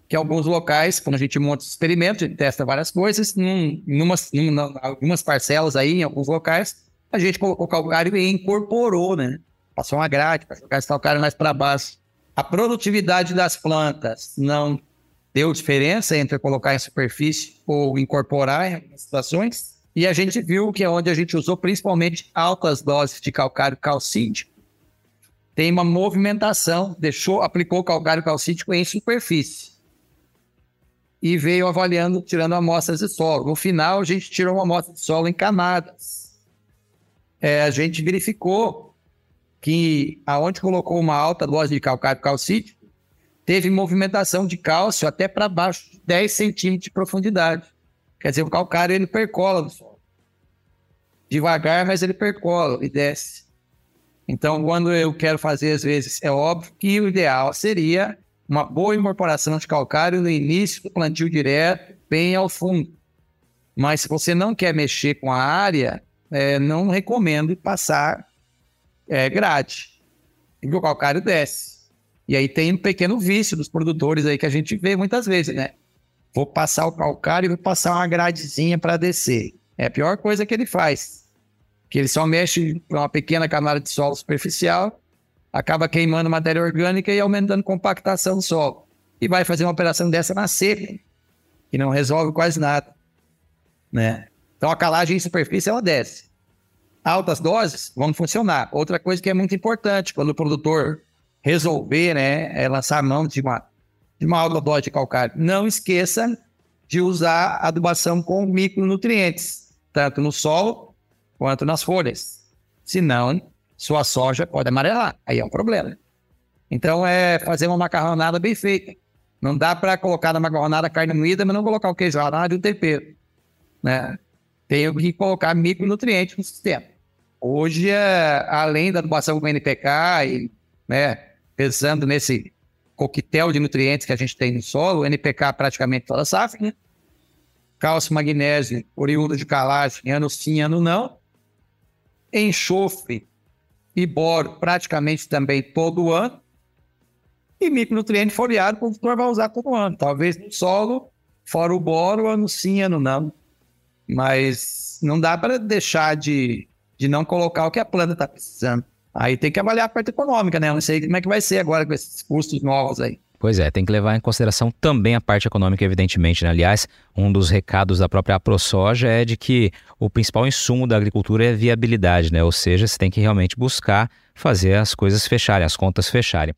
que alguns locais, quando a gente monta os experimentos, a gente testa várias coisas, em umas, em algumas parcelas aí, em alguns locais, a gente colocou calcário e incorporou, né? Passou uma grade para jogar esse calcário mais para baixo. A produtividade das plantas não deu diferença entre colocar em superfície ou incorporar em algumas situações. E a gente viu que é onde a gente usou principalmente altas doses de calcário calcítico, tem uma movimentação, deixou, aplicou calcário calcítico em superfície e veio avaliando, tirando amostras de solo. No final, a gente tirou uma amostra de solo em camadas. É, a gente verificou que aonde colocou uma alta dose de calcário calcítico, teve movimentação de cálcio até para baixo de 10 centímetros de profundidade. Quer dizer, o calcário ele percola no solo. Devagar, mas ele percola e desce. Então, quando eu quero fazer, às vezes, é óbvio que o ideal seria uma boa incorporação de calcário no início do plantio direto, bem ao fundo. Mas se você não quer mexer com a área, é, não recomendo passar é, grade, porque o calcário desce. E aí tem um pequeno vício dos produtores aí que a gente vê muitas vezes, né? Vou passar o calcário e vou passar uma gradezinha para descer. É a pior coisa que ele faz. Que ele só mexe com uma pequena camada de solo superficial acaba queimando matéria orgânica e aumentando compactação do solo. E vai fazer uma operação dessa na seca, que não resolve quase nada. Né? Então a calagem em superfície ela desce. Altas doses vão funcionar. Outra coisa que é muito importante, quando o produtor resolver né, é lançar mão de uma, de uma dose de calcário, não esqueça de usar adubação com micronutrientes, tanto no solo quanto nas folhas. Senão, sua soja pode amarelar. Aí é um problema. Então é fazer uma macarronada bem feita. Não dá para colocar na macarronada carne moída, mas não colocar o queijo ralado e o tempero. Né? Tenho que colocar micronutrientes no sistema. Hoje, é, além da adubação com NPK e né, pensando nesse coquetel de nutrientes que a gente tem no solo, NPK praticamente toda safra, né? Cálcio, magnésio, oriundo de calagem, ano sim, ano não. Enxofre, e boro praticamente também todo ano. E micronutriente foliado, o produtor vai usar todo ano. Talvez no solo, fora o boro, ano sim, ano não. Mas não dá para deixar de, de não colocar o que a planta está precisando. Aí tem que avaliar a parte econômica, né? Eu não sei como é que vai ser agora com esses custos novos aí. Pois é, tem que levar em consideração também a parte econômica, evidentemente. Né? Aliás, um dos recados da própria AproSoja é de que o principal insumo da agricultura é a viabilidade, né? Ou seja, você tem que realmente buscar fazer as coisas fecharem, as contas fecharem.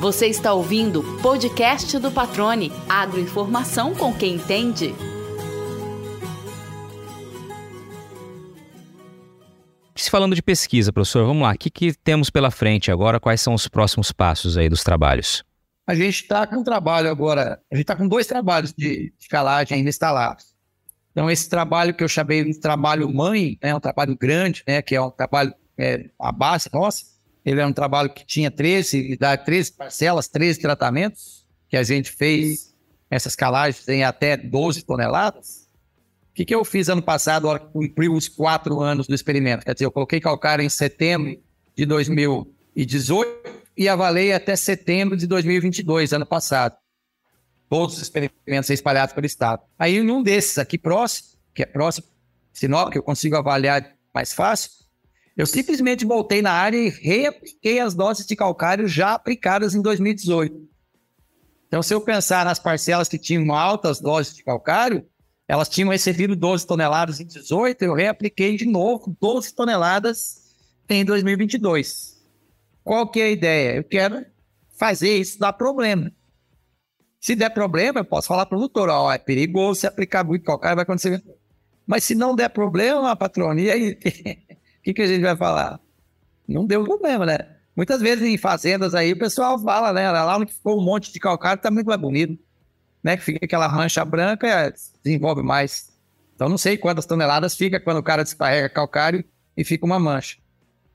Você está ouvindo o podcast do Patrone, agroinformação com quem entende. Se falando de pesquisa, professor, vamos lá. O que, que temos pela frente agora? Quais são os próximos passos aí dos trabalhos? A gente está com um trabalho agora, a gente está com dois trabalhos de escalagem ainda instalados. Então, esse trabalho que eu chamei de trabalho mãe, é né, um trabalho grande, né, que é um trabalho, é, a base nossa, ele é um trabalho que tinha 13, 13 parcelas, 13 tratamentos, que a gente fez essas calagens em até 12 toneladas. O que, que eu fiz ano passado, hora que cumpriu os quatro anos do experimento? Quer dizer, eu coloquei calcário em setembro de 2018 e avalei até setembro de 2022, ano passado. Todos os experimentos espalhados pelo estado. Aí, em um desses aqui próximo, que é próximo, Sinop, que eu consigo avaliar mais fácil, eu simplesmente voltei na área e reapliquei as doses de calcário já aplicadas em 2018. Então, se eu pensar nas parcelas que tinham altas doses de calcário, elas tinham recebido 12 toneladas em 18, eu reapliquei de novo 12 toneladas em 2022. Qual que é a ideia? Eu quero fazer isso dar problema. Se der problema, eu posso falar para o produtor, ó, é perigoso se aplicar muito calcário, vai acontecer. Mas se não der problema, patrona, e aí? *laughs* O que, que a gente vai falar? Não deu problema, né? Muitas vezes em fazendas aí o pessoal fala, né? Lá onde ficou um monte de calcário tá muito mais bonito. Né? Que fica aquela mancha branca, desenvolve mais. Então não sei quantas toneladas fica quando o cara descarrega calcário e fica uma mancha.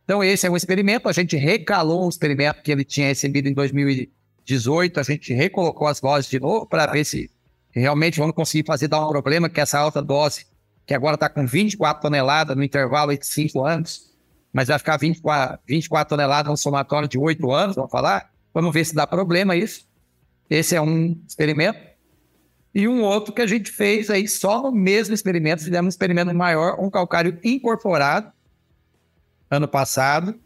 Então esse é um experimento, a gente recalou um experimento que ele tinha recebido em 2018, a gente recolocou as doses de novo para ver se realmente vamos conseguir fazer dar um problema que essa alta dose, que agora está com 24 toneladas no intervalo de 5 anos, mas vai ficar 24, 24 toneladas no somatório de 8 anos, vamos falar? Vamos ver se dá problema isso. Esse é um experimento. E um outro que a gente fez aí só no mesmo experimento, fizemos um experimento maior, um calcário incorporado, ano passado,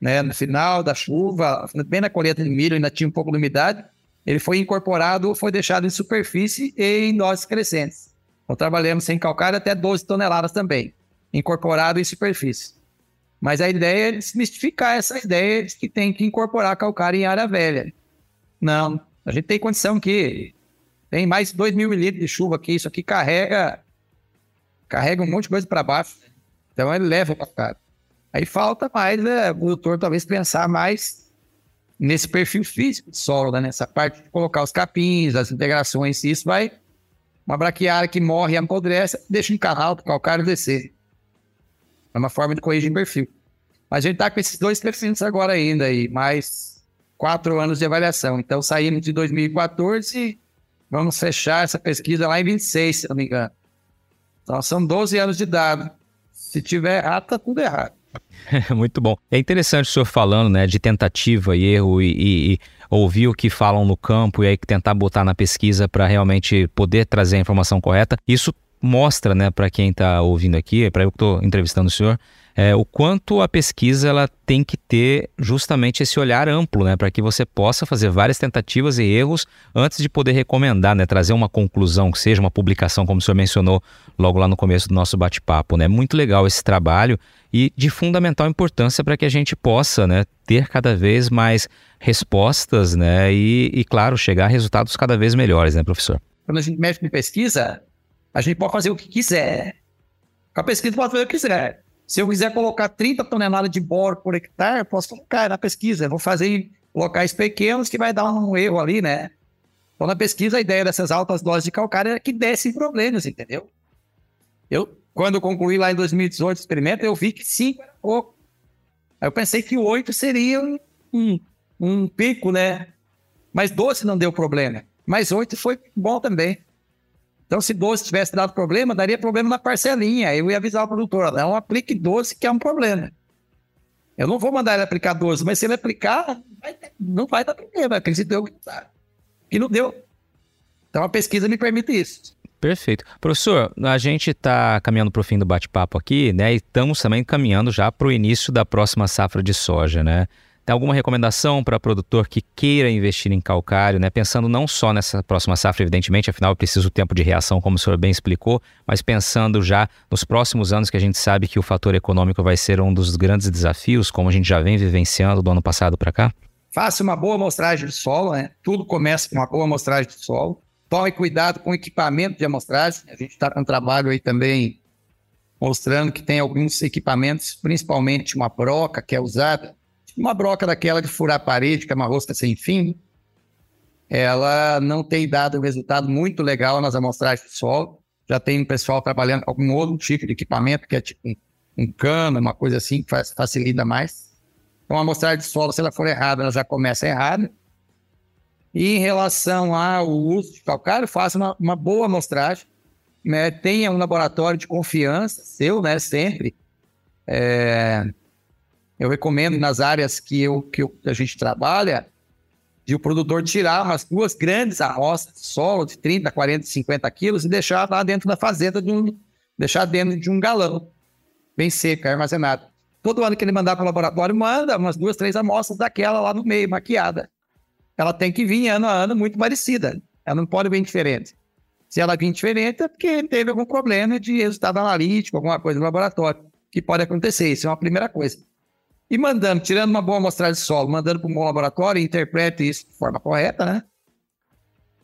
né, no final da chuva, bem na colheita de milho, ainda tinha um pouco de umidade, ele foi incorporado, foi deixado em superfície e em doses crescentes. Então trabalhamos sem calcário até 12 toneladas também, incorporado em superfície. Mas a ideia é desmistificar essa ideia de que tem que incorporar calcário em área velha. Não, a gente tem condição que tem mais de 2 mil mililitros de chuva aqui, isso aqui carrega carrega um monte de coisa para baixo. Então ele leva para cá. Aí falta mais né, o produtor talvez pensar mais nesse perfil físico do solo, né, nessa parte de colocar os capins, as integrações, isso vai uma braquiária que morre e apodrece, deixa um canal para o calcário descer. É uma forma de corrigir perfil. Mas a gente está com esses dois perfis agora ainda aí, mais quatro anos de avaliação. Então, saindo de 2014, vamos fechar essa pesquisa lá em 26, se não me engano. Então, são 12 anos de dado. Se tiver errado, está tudo errado. *laughs* Muito bom. É interessante o senhor falando né, de tentativa e erro e, e, e ouvir o que falam no campo e aí tentar botar na pesquisa para realmente poder trazer a informação correta. Isso mostra, né, para quem está ouvindo aqui, para eu que estou entrevistando o senhor, é, o quanto a pesquisa ela tem que ter justamente esse olhar amplo, né, para que você possa fazer várias tentativas e erros antes de poder recomendar, né, trazer uma conclusão que seja uma publicação, como o senhor mencionou logo lá no começo do nosso bate-papo, né, muito legal esse trabalho e de fundamental importância para que a gente possa, né, ter cada vez mais respostas, né, e, e claro chegar a resultados cada vez melhores, né, professor? Quando a gente mexe com pesquisa, a gente pode fazer o que quiser. A pesquisa pode fazer o que quiser. Se eu quiser colocar 30 toneladas de boro por hectare, posso colocar na pesquisa. Eu vou fazer em locais pequenos que vai dar um erro ali, né? Então, na pesquisa, a ideia dessas altas doses de calcário era que dessem problemas, entendeu? Eu, quando concluí lá em 2018 o experimento, eu vi que 5 era pouco. Aí eu pensei que 8 seria um, um pico, né? Mas 12 não deu problema. Mas 8 foi bom também. Então, se 12 tivesse dado problema, daria problema na parcelinha. Eu ia avisar o produtor, não aplique 12, que é um problema. Eu não vou mandar ele aplicar 12, mas se ele aplicar, vai ter, não vai dar problema. Acredito eu que E não deu. Então, a pesquisa me permite isso. Perfeito. Professor, a gente está caminhando para o fim do bate-papo aqui, né? E estamos também caminhando já para o início da próxima safra de soja, né? Tem alguma recomendação para produtor que queira investir em calcário, né? Pensando não só nessa próxima safra, evidentemente, afinal preciso tempo de reação, como o senhor bem explicou, mas pensando já nos próximos anos que a gente sabe que o fator econômico vai ser um dos grandes desafios, como a gente já vem vivenciando do ano passado para cá? Faça uma boa amostragem de solo, né? Tudo começa com uma boa amostragem de solo. Tome cuidado com o equipamento de amostragem. A gente está com trabalho aí também mostrando que tem alguns equipamentos, principalmente uma broca que é usada uma broca daquela de furar a parede, que é uma rosca sem fim, ela não tem dado um resultado muito legal nas amostragens de solo. Já tem um pessoal trabalhando com algum outro tipo de equipamento, que é tipo um, um cano, uma coisa assim, que faz, facilita mais. Então, a amostragem de solo, se ela for errada, ela já começa errada. E em relação ao uso de calcário, faça uma, uma boa amostragem. Né? Tenha um laboratório de confiança seu, né? Sempre. É, eu recomendo nas áreas que, eu, que, eu, que a gente trabalha, de o produtor tirar umas duas grandes amostras de solo de 30, 40, 50 quilos e deixar lá dentro da fazenda, de um, deixar dentro de um galão, bem seca, armazenado. Todo ano que ele mandar para o laboratório, manda umas duas, três amostras daquela lá no meio, maquiada. Ela tem que vir ano a ano muito parecida. Ela não pode vir diferente. Se ela vir diferente, é porque teve algum problema de resultado analítico, alguma coisa no laboratório, que pode acontecer. Isso é uma primeira coisa. E mandando, tirando uma boa amostragem de solo, mandando para um bom laboratório, interprete isso de forma correta, né?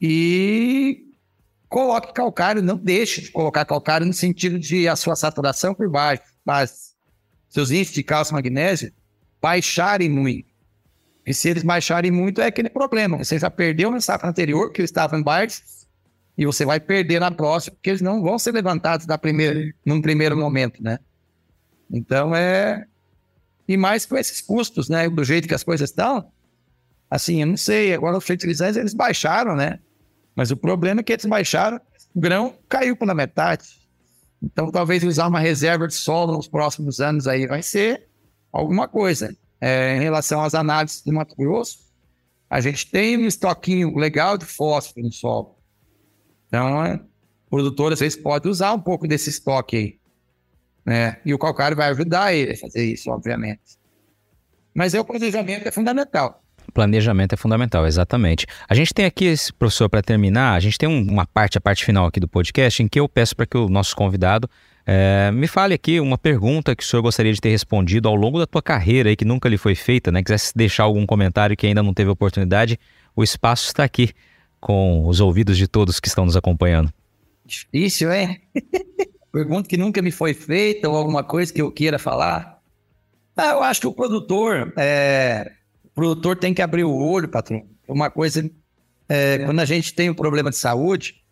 E coloque calcário, não deixe de colocar calcário no sentido de a sua saturação por baixo, mas seus índices de cálcio e magnésio baixarem muito. E se eles baixarem muito, é aquele problema. Você já perdeu na safra anterior, que estava em baixo, e você vai perder na próxima, porque eles não vão ser levantados na primeira, num primeiro momento, né? Então é. E mais com esses custos, né? Do jeito que as coisas estão. Assim, eu não sei, agora os fertilizantes eles baixaram, né? Mas o problema é que eles baixaram, o grão caiu pela metade. Então, talvez usar uma reserva de solo nos próximos anos aí vai ser alguma coisa. É, em relação às análises do Mato Grosso, a gente tem um estoquinho legal de fósforo no solo. Então, é, o produtor às vezes pode usar um pouco desse estoque aí. Né? E o calcário vai ajudar ele a fazer isso, obviamente. Mas é o planejamento é fundamental. Planejamento é fundamental, exatamente. A gente tem aqui, professor, para terminar, a gente tem uma parte, a parte final aqui do podcast, em que eu peço para que o nosso convidado é, me fale aqui uma pergunta que o senhor gostaria de ter respondido ao longo da tua carreira aí, que nunca lhe foi feita, né? Quisesse deixar algum comentário que ainda não teve oportunidade, o espaço está aqui com os ouvidos de todos que estão nos acompanhando. Difícil, é? *laughs* Pergunta que nunca me foi feita ou alguma coisa que eu queira falar. Ah, eu acho que o produtor, é, o produtor tem que abrir o olho, patrão. Uma coisa, é, quando a gente tem um problema de saúde,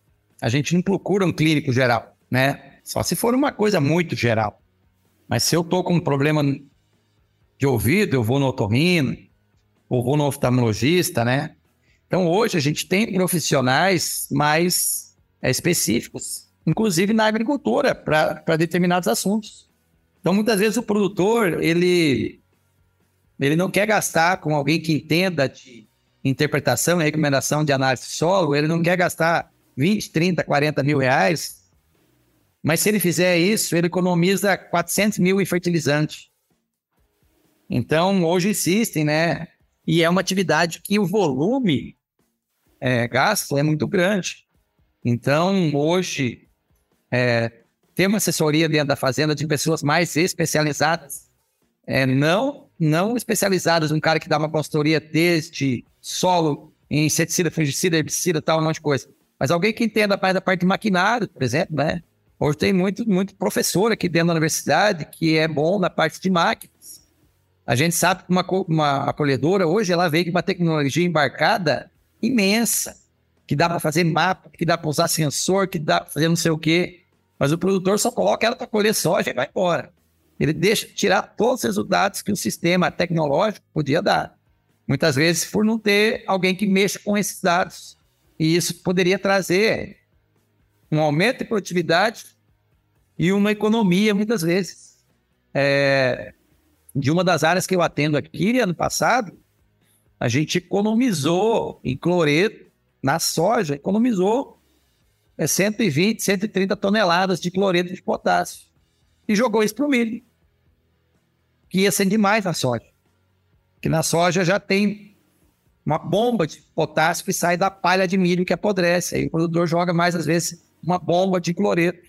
a gente não procura um clínico geral, né? Só se for uma coisa muito geral. Mas se eu tô com um problema de ouvido, eu vou no otorrino, ou vou no oftalmologista, né? Então hoje a gente tem profissionais mais é, específicos, inclusive na agricultura, para determinados assuntos. Então muitas vezes o produtor, ele, ele não quer gastar com alguém que entenda de interpretação e recomendação de análise de solo, ele não quer gastar 20, 30, 40 mil reais mas se ele fizer isso, ele economiza 400 mil em fertilizante. Então, hoje existem, né? E é uma atividade que o volume é, gasto é muito grande. Então, hoje, é, ter uma assessoria dentro da fazenda de pessoas mais especializadas, é, não, não especializadas, um cara que dá uma consultoria desde solo, em inseticida, fungicida, herbicida, tal, um monte de coisa. Mas alguém que entenda mais da parte de maquinário, por exemplo, né? Hoje tem muito, muito professor aqui dentro da universidade que é bom na parte de máquinas. A gente sabe que uma, uma acolhedora hoje ela veio com uma tecnologia embarcada imensa, que dá para fazer mapa, que dá para usar sensor, que dá para fazer não sei o quê. Mas o produtor só coloca ela para colher soja e vai embora. Ele deixa tirar todos os resultados que o sistema tecnológico podia dar. Muitas vezes por não ter alguém que mexa com esses dados. E isso poderia trazer um aumento de produtividade e uma economia, muitas vezes. É, de uma das áreas que eu atendo aqui, ano passado, a gente economizou em cloreto, na soja, economizou é, 120, 130 toneladas de cloreto de potássio. E jogou isso para o milho, que ia ser demais na soja. Que na soja já tem uma bomba de potássio que sai da palha de milho que apodrece. Aí o produtor joga mais, às vezes, uma bomba de cloreto.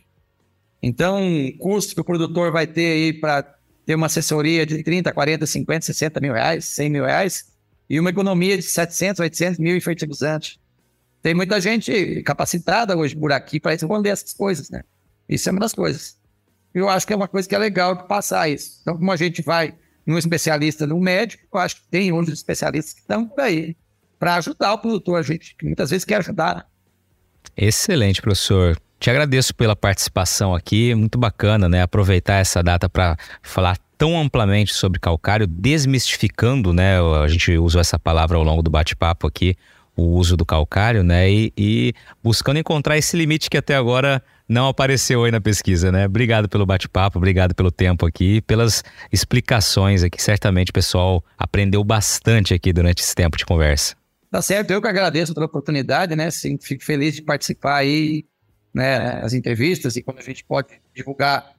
Então, o custo que o produtor vai ter aí para ter uma assessoria de 30, 40, 50, 60 mil reais, 100 mil reais, e uma economia de 700, 800 mil em fertilizante. Tem muita gente capacitada hoje por aqui para responder essas coisas, né? Isso é uma das coisas. Eu acho que é uma coisa que é legal passar isso. Então, como a gente vai num especialista, num médico, eu acho que tem outros especialistas que estão por aí para ajudar o produtor, a gente que muitas vezes quer ajudar. Né? Excelente, professor. Te agradeço pela participação aqui, muito bacana, né? Aproveitar essa data para falar tão amplamente sobre calcário, desmistificando, né? A gente usou essa palavra ao longo do bate-papo aqui, o uso do calcário, né? E, e, buscando encontrar esse limite que até agora não apareceu aí na pesquisa, né? Obrigado pelo bate-papo, obrigado pelo tempo aqui, pelas explicações aqui. Certamente o pessoal aprendeu bastante aqui durante esse tempo de conversa. Tá certo, eu que agradeço pela oportunidade, né? Sim, fico feliz de participar aí, né? As entrevistas e quando a gente pode divulgar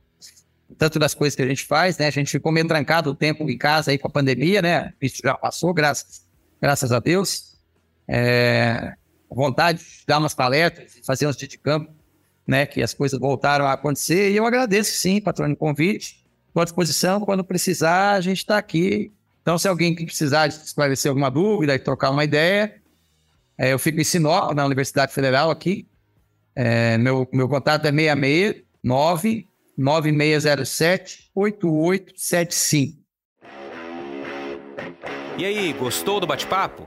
tanto das coisas que a gente faz, né? A gente ficou meio trancado o tempo em casa aí com a pandemia, né? Isso já passou, graças, graças a Deus. É, vontade de dar umas palestras, fazer uns dias de campo, né? Que as coisas voltaram a acontecer. E eu agradeço, sim, patrônio, o convite. Estou à disposição. Quando precisar, a gente está aqui então, se alguém precisar esclarecer alguma dúvida e trocar uma ideia, é, eu fico em Sinop, na Universidade Federal aqui. É, meu, meu contato é 669 9607 8875. E aí, gostou do bate-papo?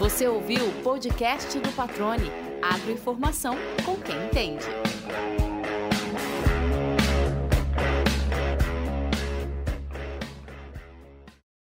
Você ouviu o podcast do Patrone, agroinformação com quem entende.